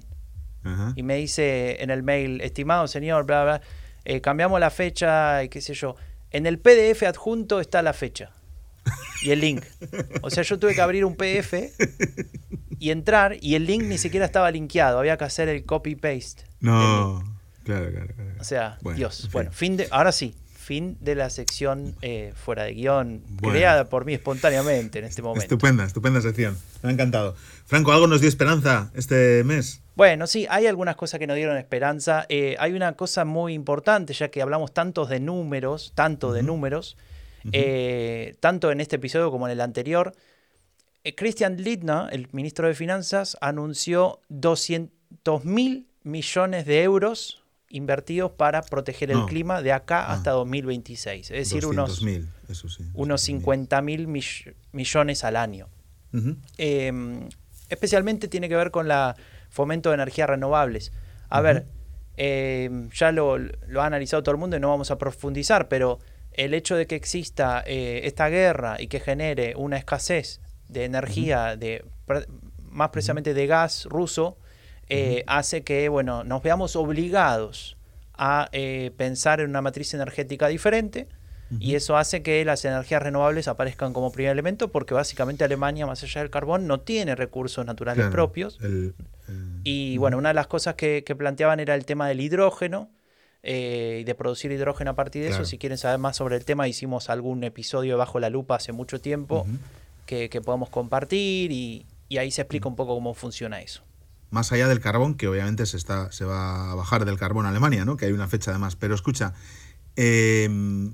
Y me dice en el mail, estimado señor, bla, bla, eh, cambiamos la fecha y qué sé yo. En el PDF adjunto está la fecha y el link. O sea, yo tuve que abrir un PDF y entrar y el link ni siquiera estaba linkeado, había que hacer el copy-paste. No, claro, claro, O sea, Dios. Bueno, fin de, ahora sí, fin de la sección eh, fuera de guion, creada por mí espontáneamente en este momento. Estupenda, estupenda sección. Me ha encantado. Franco, ¿algo nos dio esperanza este mes? Bueno, sí, hay algunas cosas que nos dieron esperanza. Eh, hay una cosa muy importante, ya que hablamos tantos de números, tanto de números, eh, tanto en este episodio como en el anterior. Eh, Christian Lindner, el ministro de Finanzas, anunció 200 mil millones de euros invertidos para proteger el clima de acá ah. hasta 2026. Es decir, unos, unos 50 mil millones al año. Em, especialmente tiene que ver con la fomento de energías renovables. A ver, em, ya lo, lo, ha analizado todo el mundo y no vamos a profundizar, pero el hecho de que exista eh, esta guerra y que genere una escasez de energía, de, más precisamente de gas ruso, eh, hace que bueno, nos veamos obligados a eh, pensar en una matriz energética diferente. Y eso hace que las energías renovables aparezcan como primer elemento porque básicamente Alemania, más allá del carbón, no tiene recursos naturales propios. y bueno, una de las cosas que, planteaban era el tema del hidrógeno, eh, y de producir hidrógeno a partir de eso. Si quieren saber más sobre el tema, hicimos algún episodio bajo la lupa hace mucho tiempo que, podemos compartir y, ahí se explica un poco cómo funciona eso. Más allá del carbón, que obviamente se, está, se va a bajar del carbón a Alemania, ¿no? que hay una fecha además. Pero escucha, em,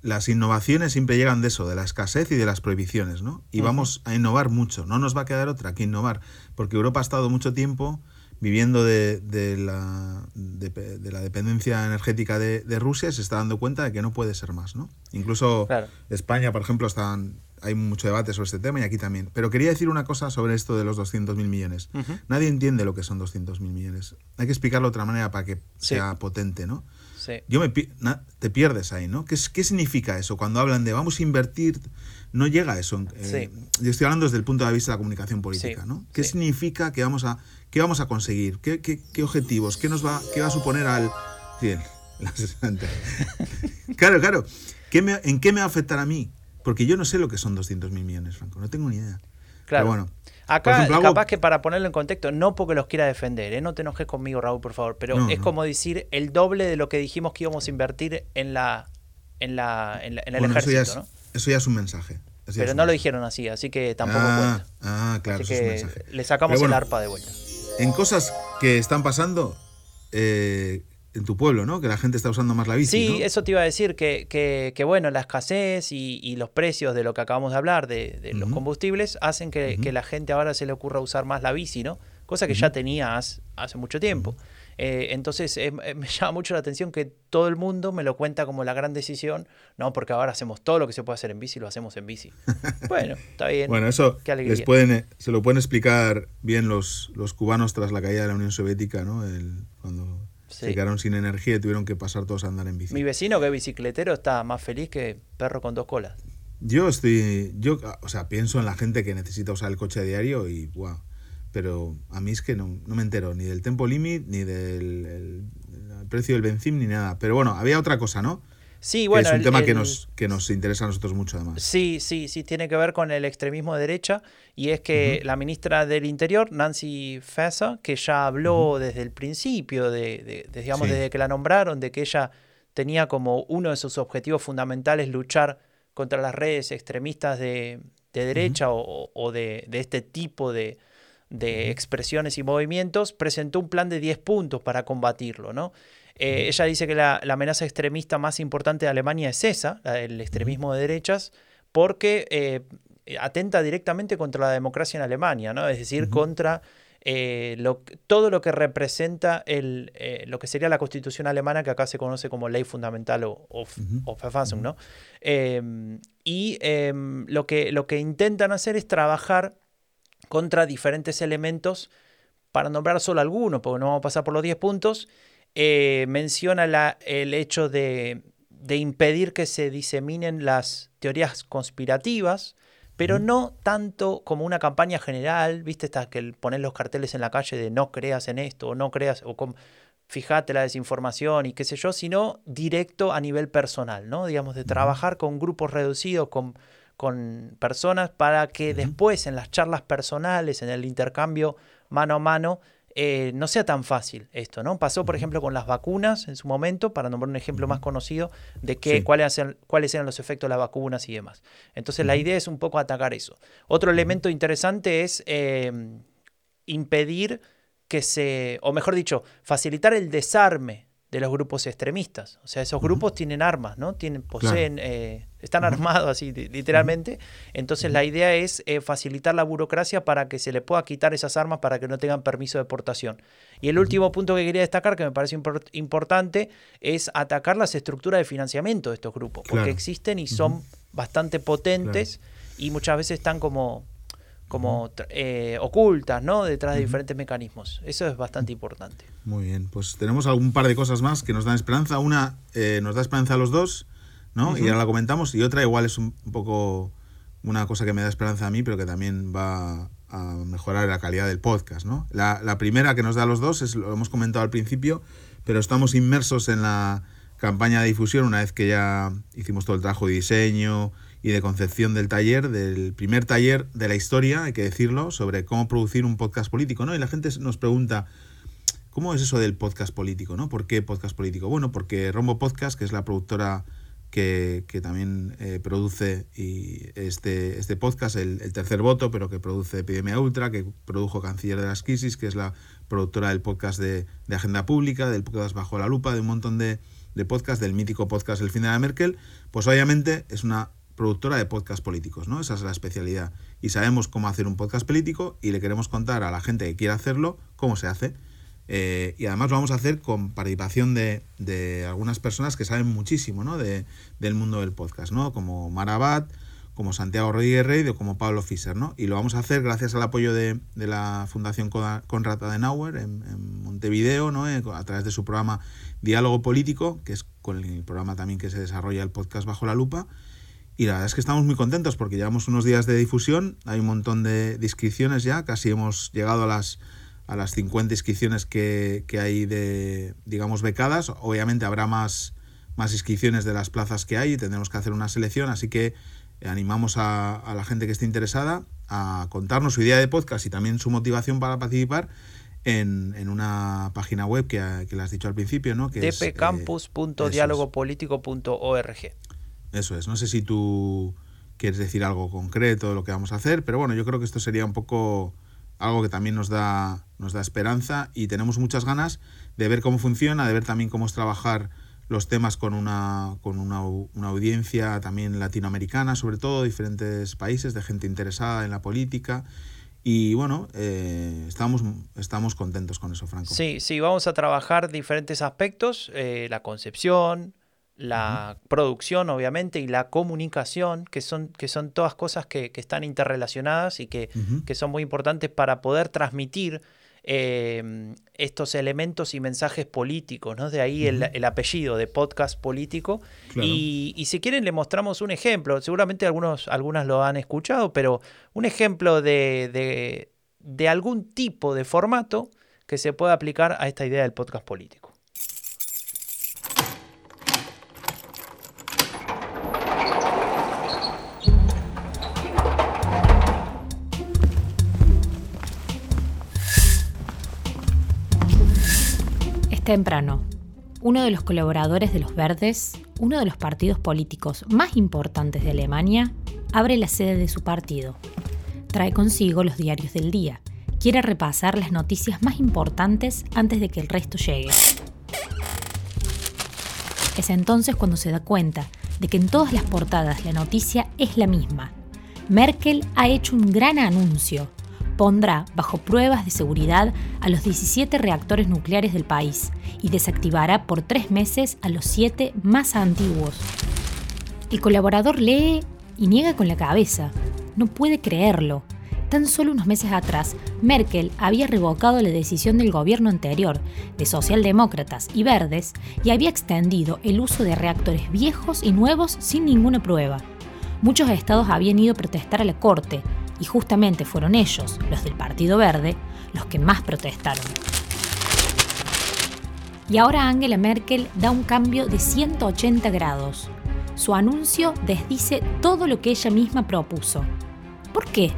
las innovaciones siempre llegan de eso, de la escasez y de las prohibiciones, ¿no? Y vamos a innovar mucho, no nos va a quedar otra que innovar, porque Europa ha estado mucho tiempo viviendo de, de, la, de, la, dependencia energética de, Rusia, se está dando cuenta de que no puede ser más. ¿no? Incluso España, por ejemplo, están, hay mucho debate sobre este tema y aquí también. Pero quería decir una cosa sobre esto de los 200.000 millones. Nadie entiende lo que son 200.000 millones. Hay que explicarlo de otra manera para que sea potente. ¿no? Yo me, te pierdes ahí, ¿no? ¿Qué, ¿Qué significa eso? Cuando hablan de vamos a invertir, no llega a eso. Eh, yo estoy hablando desde el punto de vista de la comunicación política, ¿no? ¿Qué significa que vamos a, qué vamos a conseguir? ¿Qué, qué, qué objetivos? ¿Qué nos va, qué va a suponer al... claro, claro. ¿Qué ¿En qué me va a afectar a mí? Porque yo no sé lo que son 200.000 millones, Franco. No tengo ni idea. Claro. Pero bueno, Acá, capaz que para ponerlo en contexto, no porque los quiera defender, ¿eh? no te enojes conmigo, Raúl, por favor, pero es como decir el doble de lo que dijimos que íbamos a invertir en la en la en, el ejército, eso ya, es, ¿no? eso ya es un mensaje. pero no lo dijeron así, así que tampoco ah, cuenta. Ah, claro, así que le sacamos el arpa de vuelta. En cosas que están pasando, eh, en tu pueblo, ¿no? Que la gente está usando más la bici. Sí, eso te iba a decir, que, que, bueno, la escasez y, los precios de lo que acabamos de hablar, de, los combustibles, hacen que, la gente ahora se le ocurra usar más la bici, ¿no? cosa que ya tenía hace, mucho tiempo. Eh, entonces eh, me llama mucho la atención que todo el mundo me lo cuenta como la gran decisión, no, porque ahora hacemos todo lo que se puede hacer en bici, lo hacemos en bici. bueno, está bien. Bueno, eso les pueden, se lo pueden explicar bien los, los cubanos tras la caída de la Unión Soviética, ¿no? El, cuando se quedaron sin energía y tuvieron que pasar todos a andar en bici. Mi vecino que es bicicletero está más feliz que perro con dos colas. Yo estoy, yo, o sea, pienso en la gente que necesita usar el coche a diario y, wow, pero a mí es que no, me entero ni del tempo limit, ni del precio del benzín, ni nada. Pero bueno, había otra cosa, ¿no? Sí, bueno. es un tema que, nos, que nos interesa a nosotros mucho, además. Sí, sí, sí, tiene que ver con el extremismo de derecha. Y es que la ministra del Interior, Nancy Faeser, que ya habló desde el principio, de, digamos, desde que la nombraron, de que ella tenía como uno de sus objetivos fundamentales luchar contra las redes extremistas de, derecha o, de, este tipo de, expresiones y movimientos, presentó un plan de 10 puntos para combatirlo. ¿no? Eh, ella dice que la, amenaza extremista más importante de Alemania es esa, el extremismo de derechas, porque eh, atenta directamente contra la democracia en Alemania, ¿no? es decir, contra eh, todo lo que representa el, eh, lo que sería la constitución alemana, que acá se conoce como ley fundamental o, Verfassung, ¿no? Em, y em, lo, que, lo que intentan hacer es trabajar contra diferentes elementos, para nombrar solo algunos, porque no vamos a pasar por los 10 puntos, eh, menciona la, el hecho de, de impedir que se diseminen las teorías conspirativas, pero no tanto como una campaña general, viste, Estas que ponen los carteles en la calle de no creas en esto, o no creas, o con, fíjate la desinformación y qué sé yo, sino directo a nivel personal, ¿no? Digamos, de trabajar con grupos reducidos, con, con personas para que después en las charlas personales, en el intercambio mano a mano, eh, no sea tan fácil esto, ¿no? Pasó, por ejemplo, con las vacunas en su momento, para nombrar un ejemplo más conocido de que, cuáles, eran, cuáles eran los efectos de las vacunas y demás. Entonces, la idea es un poco atacar eso. Otro elemento interesante es em, impedir que se, o mejor dicho, facilitar el desarme de los grupos extremistas. O sea, esos grupos tienen armas, ¿no? Tienen, poseen, eh, están armados así, literalmente. Entonces la idea es eh, facilitar la burocracia para que se le pueda quitar esas armas para que no tengan permiso de portación. Y el último punto que quería destacar, que me parece importante, es atacar las estructuras de financiamiento de estos grupos, porque existen y son bastante potentes y muchas veces están como como eh, ocultas, ¿no? Detrás de diferentes mecanismos. Eso es bastante importante. Muy bien, pues tenemos algún par de cosas más que nos dan esperanza. Una eh, nos da esperanza a los dos, ¿no? Y ahora la comentamos. Y otra igual es un, poco una cosa que me da esperanza a mí, pero que también va a mejorar la calidad del podcast, ¿no? La, la primera que nos da a los dos es lo hemos comentado al principio, pero estamos inmersos en la campaña de difusión una vez que ya hicimos todo el trabajo de diseño, y de concepción del taller, del primer taller de la historia, hay que decirlo, sobre cómo producir un podcast político, ¿no? Y la gente nos pregunta, ¿cómo es eso del podcast político, ¿no? ¿Por qué podcast político? Bueno, porque Rombo Podcast, que es la productora que, también eh, produce y este, este podcast, el, tercer voto, pero que produce Epidemia Ultra, que produjo Canciller de las Crisis, que es la productora del podcast de, Agenda Pública, del podcast Bajo la Lupa, de un montón de, de podcasts, del mítico podcast El fin de la Merkel, pues obviamente es una productora de podcast políticos, ¿no? Esa es la especialidad. Y sabemos cómo hacer un podcast político y le queremos contar a la gente que quiera hacerlo cómo se hace. Eh, y además lo vamos a hacer con participación de, algunas personas que saben muchísimo ¿no? de, del mundo del podcast, ¿no? como Marabat, como Santiago Rodríguez Rey o como Pablo Fischer. ¿no? Y lo vamos a hacer gracias al apoyo de, la Fundación Conrad Adenauer en, en Montevideo, ¿no? Eh, a través de su programa Diálogo Político, que es con el programa también que se desarrolla el podcast Bajo la Lupa. Y la verdad es que estamos muy contentos porque llevamos unos días de difusión, hay un montón de, inscripciones ya, casi hemos llegado a las, a las 50 inscripciones que, hay de, digamos, becadas. Obviamente habrá más, más inscripciones de las plazas que hay y tendremos que hacer una selección, así que animamos a, la gente que esté interesada a contarnos su idea de podcast y también su motivación para participar en, una página web que, que le has dicho al principio, ¿no? Que eso es. No sé si tú quieres decir algo concreto de lo que vamos a hacer, pero bueno, yo creo que esto sería un poco algo que también nos da, nos da esperanza y tenemos muchas ganas de ver cómo funciona, de ver también cómo es trabajar los temas con una, con una, una audiencia también latinoamericana, sobre todo, diferentes países, de gente interesada en la política Y bueno, eh, estamos, estamos contentos con eso, Franco. Sí, sí, vamos a trabajar diferentes aspectos, eh, la concepción, la producción, obviamente, y la comunicación, que son, que son todas cosas que, están interrelacionadas y que, que, son muy importantes para poder transmitir Em, estos elementos y mensajes políticos, ¿no? De ahí el, apellido de podcast político. Y, si quieren le mostramos un ejemplo, seguramente algunos, algunas lo han escuchado, pero un ejemplo de, de algún tipo de formato que se pueda aplicar a esta idea del podcast político. Temprano, uno de los colaboradores de los Verdes, uno de los partidos políticos más importantes de Alemania, abre la sede de su partido. Trae consigo los diarios del día. Quiere repasar las noticias más importantes antes de que el resto llegue. Es entonces cuando se da cuenta de que en todas las portadas la noticia es la misma. Merkel ha hecho un gran anuncio pondrá bajo pruebas de seguridad a los 17 reactores nucleares del país y desactivará por tres meses a los siete más antiguos. El colaborador lee y niega con la cabeza. No puede creerlo. Tan solo unos meses atrás, Merkel había revocado la decisión del gobierno anterior, de socialdemócratas y verdes, y había extendido el uso de reactores viejos y nuevos sin ninguna prueba. Muchos estados habían ido a protestar a la corte, y justamente fueron ellos, los del Partido Verde, los que más protestaron. Y ahora Angela Merkel da un cambio de 180 grados. Su anuncio desdice todo lo que ella misma propuso. ¿Por qué?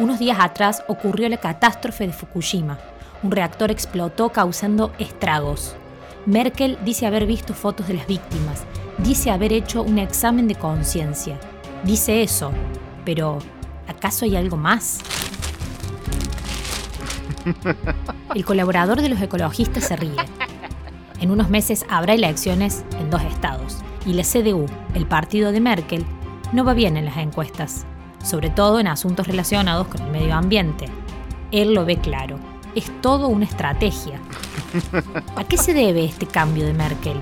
Unos días atrás ocurrió la catástrofe de Fukushima. Un reactor explotó causando estragos. Merkel dice haber visto fotos de las víctimas, dice haber hecho un examen de conciencia. Dice eso, pero ¿acaso hay algo más? El colaborador de los ecologistas se ríe. En unos meses habrá elecciones en dos estados y la CDU, el partido de Merkel, no va bien en las encuestas sobre todo en asuntos relacionados con el medio ambiente. Él lo ve claro. Es todo una estrategia. ¿A qué se debe este cambio de Merkel?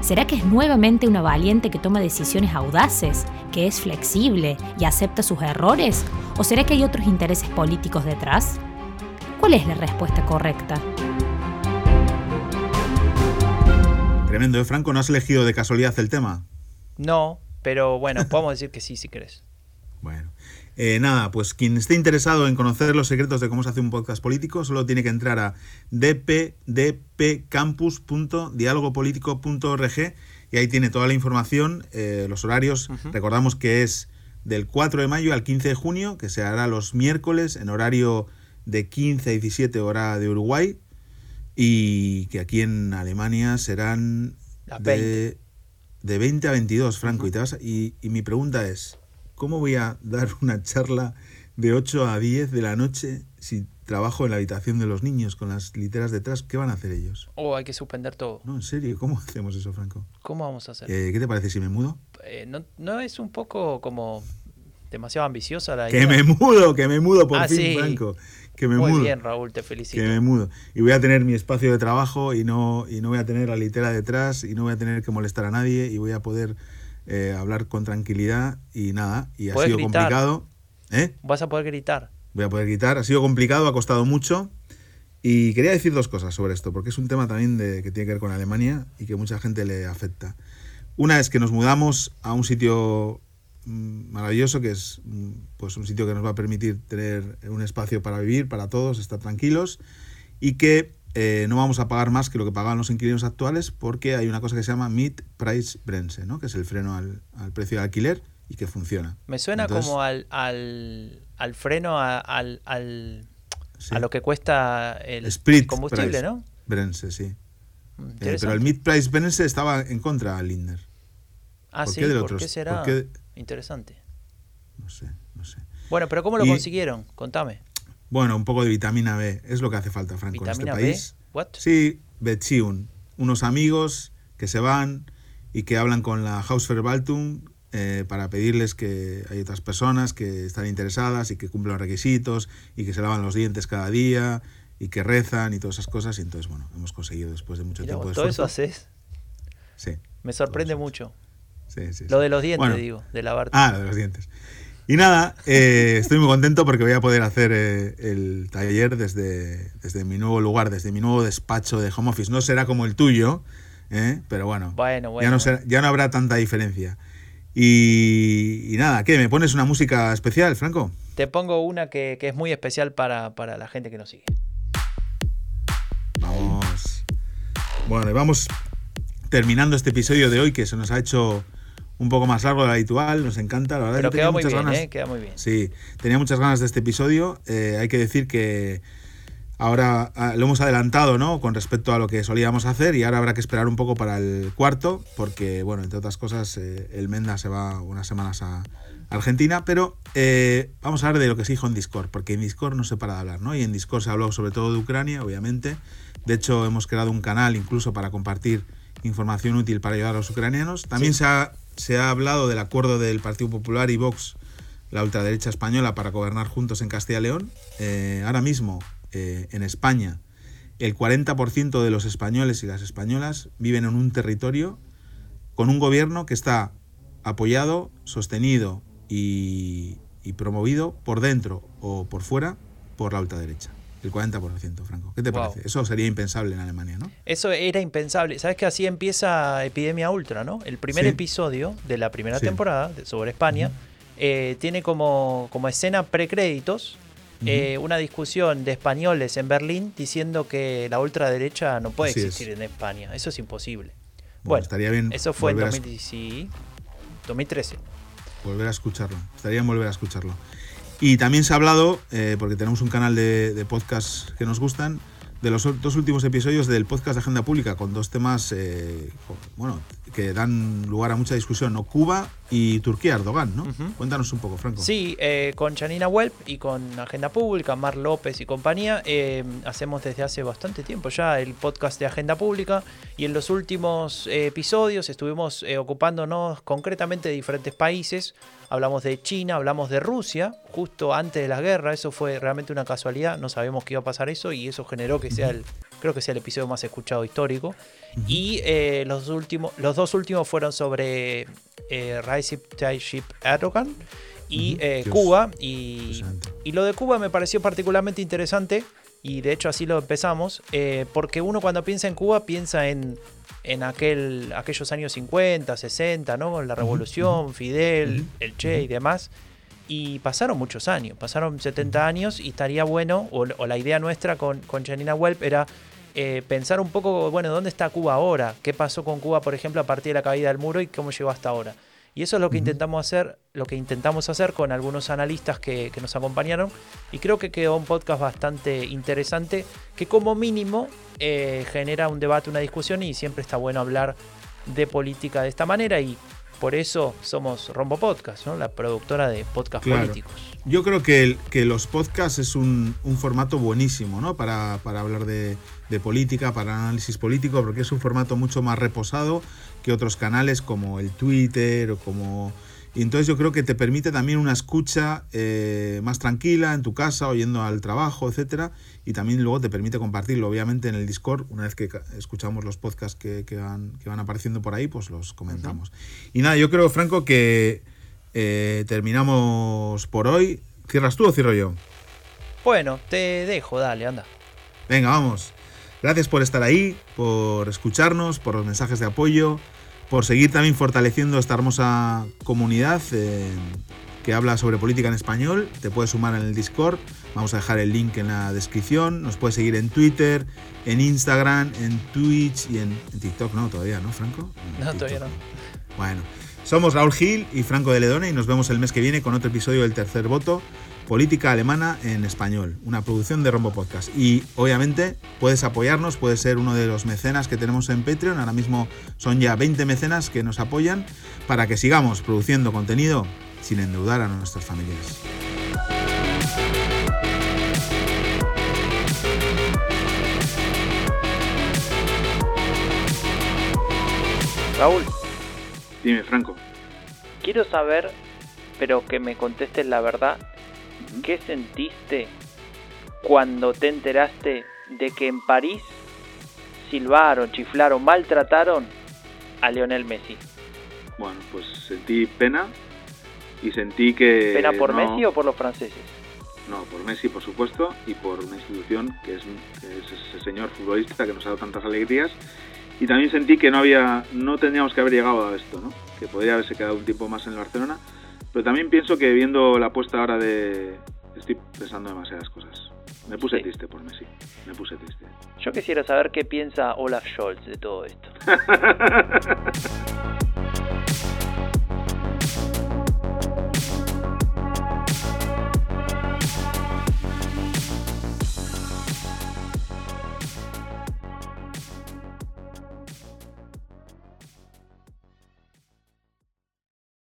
¿Será que es nuevamente una valiente que toma decisiones audaces, que es flexible y acepta sus errores? ¿O será que hay otros intereses políticos detrás? ¿Cuál es la respuesta correcta? Tremendo, ¿eh, Franco? ¿No has elegido de casualidad el tema? No, pero bueno, podemos decir que sí si querés. Bueno, eh, nada, pues quien esté interesado en conocer los secretos de cómo se hace un podcast político, solo tiene que entrar a dpdpcampus.dialogopolitico.org y ahí tiene toda la información, eh, los horarios. Recordamos que es del 4 de mayo al 15 de junio, que se hará los miércoles en horario de 15 a 17 hora de Uruguay y que aquí en Alemania serán de, de, 20 a 22, Franco. y, te vas, y mi pregunta es... ¿Cómo voy a dar una charla de 8 a 10 de la noche si trabajo en la habitación de los niños con las literas detrás? ¿Qué van a hacer ellos? Oh, hay que suspender todo. No, en serio, ¿cómo hacemos eso, Franco? ¿Cómo vamos a hacer? Eh, ¿Qué te parece si me mudo? Eh, no, es un poco como demasiado ambiciosa la idea? Que me mudo, que me mudo por ah, fin, Franco. Que me Muy bien, Raúl, te felicito. Que me mudo. Y voy a tener mi espacio de trabajo y no, y no voy a tener la litera detrás y no voy a tener que molestar a nadie y voy a poder eh, hablar con tranquilidad y nada, y ha sido complicado. ¿Eh? Vas a poder gritar. Voy a poder gritar, ha sido complicado, ha costado mucho. Y quería decir dos cosas sobre esto, porque es un tema también de, que tiene que ver con Alemania y que mucha gente le afecta. Una es que nos mudamos a un sitio mm, maravilloso, que es mm, pues un sitio que nos va a permitir tener un espacio para vivir, para todos, estar tranquilos, y que eh, no vamos a pagar más que lo que pagan los inquilinos actuales porque hay una cosa que se llama Mid Price Bremse, ¿no? que es el freno al, precio de alquiler y que funciona. Me suena como al, al, freno al, a lo que cuesta el combustible, ¿no? Bremse, sí. Eh, pero el Mid Price Bremse estaba en contra al Linder. Ah, sí, ¿por qué será? Interesante. No sé, no sé. Bueno, pero ¿cómo lo consiguieron? Contame. Bueno, un poco de vitamina B, es lo que hace falta, Franco, en este país. ¿What? Sí, Beziehung. Unos amigos que se van y que hablan con la Hausverwaltung eh, para pedirles que hay otras personas que están interesadas y que cumplen los requisitos y que se lavan los dientes cada día y que rezan y todas esas cosas. Y entonces, bueno, hemos conseguido después de mucho Mira, tiempo de ¿Todo eso haces? Sí. Me sorprende mucho. Sí, sí, Lo de los dientes, Bueno. digo, de lavarte. Ah, lo de los dientes. Y nada, eh, estoy muy contento porque voy a poder hacer eh, el taller desde, desde mi nuevo lugar, desde mi nuevo despacho de home office. No será como el tuyo, ¿eh? pero bueno, Bueno, bueno, ya, no será- ya no habrá tanta diferencia. Y, y nada, ¿qué? ¿Me pones una música especial, Franco? Te pongo una que, que es muy especial para, para la gente que nos sigue. Vamos. Bueno, y vamos terminando este episodio de hoy que se nos ha hecho un poco más largo de lo habitual. Nos encanta, la verdad. Pero queda muy muchas bien, ganas- ¿eh? Queda muy bien. Sí, tenía muchas ganas de este episodio. Eh, hay que decir que ahora ah, lo hemos adelantado, ¿no? Con respecto a lo que solíamos hacer y ahora habrá que esperar un poco para el cuarto, porque, bueno, entre otras cosas, eh, el Menda se va unas semanas a Argentina, pero eh, vamos a hablar de lo que se dijo en Discord, porque en Discord no se para de hablar, ¿no? Y en Discord se habló sobre todo de Ucrania, obviamente. De hecho, hemos creado un canal incluso para compartir información útil para ayudar a los ucranianos. También se, ha, se ha hablado del acuerdo del Partido Popular y Vox la ultraderecha española para gobernar juntos en Castilla y León. Eh, ahora mismo, eh, en España, el 40% de los españoles y las españolas viven en un territorio con un gobierno que está apoyado, sostenido y, y promovido por dentro o por fuera por la ultraderecha. El 40%, Franco. ¿Qué te Wow. parece? Eso sería impensable en Alemania, ¿no? Eso era impensable. ¿Sabes que así empieza Epidemia Ultra, no? El primer Sí. episodio de la primera Sí. temporada de- sobre España eh, tiene como, como escena precréditos eh, una discusión de españoles en Berlín diciendo que la ultraderecha no puede Así es. existir en España. Eso es imposible. Bueno, Bueno, estaría bien eso fue en volver a 2010 sí, 2013. volver a escucharlo. Estaría bien volver a escucharlo. Y también se ha hablado, eh, porque tenemos un canal de, de podcasts que nos gustan, de los dos últimos episodios del podcast de Agenda Pública, con dos temas eh, bueno, que dan lugar a mucha discusión, ¿no? Cuba y Turquía, Erdogan, ¿no? Ujú. Cuéntanos un poco, Franco. Sí, eh, con Janina Welp y con Agenda Pública, Mar López y compañía, eh, hacemos desde hace bastante tiempo ya el podcast de Agenda Pública y en los últimos eh, episodios estuvimos eh, ocupándonos concretamente de diferentes países. Hablamos de China, hablamos de Rusia, justo antes de la guerra, eso fue realmente una casualidad, no sabemos que iba a pasar eso y eso generó que sea el, creo que sea el episodio más escuchado histórico. Y eh, los, últimos, los dos últimos fueron sobre eh, Recep Tayyip Erdogan y eh, Cuba. Y, y lo de Cuba me pareció particularmente interesante y de hecho así lo empezamos, eh, porque uno cuando piensa en Cuba piensa en, en aquel, aquellos años 50, 60, ¿no? La revolución, Fidel, el Che y demás. Y pasaron muchos años, pasaron 70 años y estaría bueno, o, o la idea nuestra con, con Janina Welp era eh, pensar un poco, bueno, ¿dónde está Cuba ahora? ¿Qué pasó con Cuba, por ejemplo, a partir de la caída del muro y cómo llegó hasta ahora? Y eso es lo que intentamos hacer, lo que intentamos hacer con algunos analistas que, que nos acompañaron. Y creo que quedó un podcast bastante interesante, que como mínimo eh, genera un debate, una discusión, y siempre está bueno hablar de política de esta manera. Y por eso somos Rombo Podcast, ¿no? La productora de podcast Claro. políticos. Yo creo que, el- que los podcasts es un, un formato buenísimo, ¿no? Para, para hablar de, de política, para análisis político, porque es un formato mucho más reposado que otros canales como el Twitter o como... Y entonces yo creo que te permite también una escucha eh, más tranquila en tu casa, oyendo al trabajo, etcétera, y también luego te permite compartirlo, obviamente, en el Discord. Una vez que escuchamos los podcasts que, que van, que van apareciendo por ahí, pues los comentamos. Y nada, yo creo, Franco, que eh, terminamos por hoy. ¿Cierras tú o cierro yo? Bueno, te dejo, dale, anda. Venga, vamos. Gracias por estar ahí, por escucharnos, por los mensajes de apoyo, por seguir también fortaleciendo esta hermosa comunidad eh, que habla sobre política en español. Te puedes sumar en el Discord. Vamos a dejar el link en la descripción. Nos puedes seguir en Twitter, en Instagram, en Twitch y en, en TikTok. No, todavía, ¿no, Franco? No, TikTok todavía no. Bueno, somos Raúl Gil y Franco de Ledone y nos vemos el mes que viene con otro episodio del tercer voto, Política Alemana en Español, una producción de Rombo Podcast. Y obviamente puedes apoyarnos, puedes ser uno de los mecenas que tenemos en Patreon, ahora mismo son ya 20 mecenas que nos apoyan para que sigamos produciendo contenido sin endeudar a nuestros familiares. Raúl. Dime, Franco. Quiero saber, pero que me contestes la verdad, ¿qué sentiste cuando te enteraste de que en París silbaron, chiflaron, maltrataron a Lionel Messi? Bueno, pues sentí pena y sentí que... ¿Pena por Messi o por los franceses? No, por Messi, por supuesto, y por una institución que es, ese señor futbolista que nos ha dado tantas alegrías. Y también sentí que no había, no tendríamos que haber llegado a esto, ¿no? Que podría haberse quedado un tiempo más en el Barcelona. Pero también pienso que viendo la apuesta ahora de, estoy pensando demasiadas cosas. Me puse triste por Messi. Me puse triste. Yo quisiera saber qué piensa Olaf Scholz de todo esto.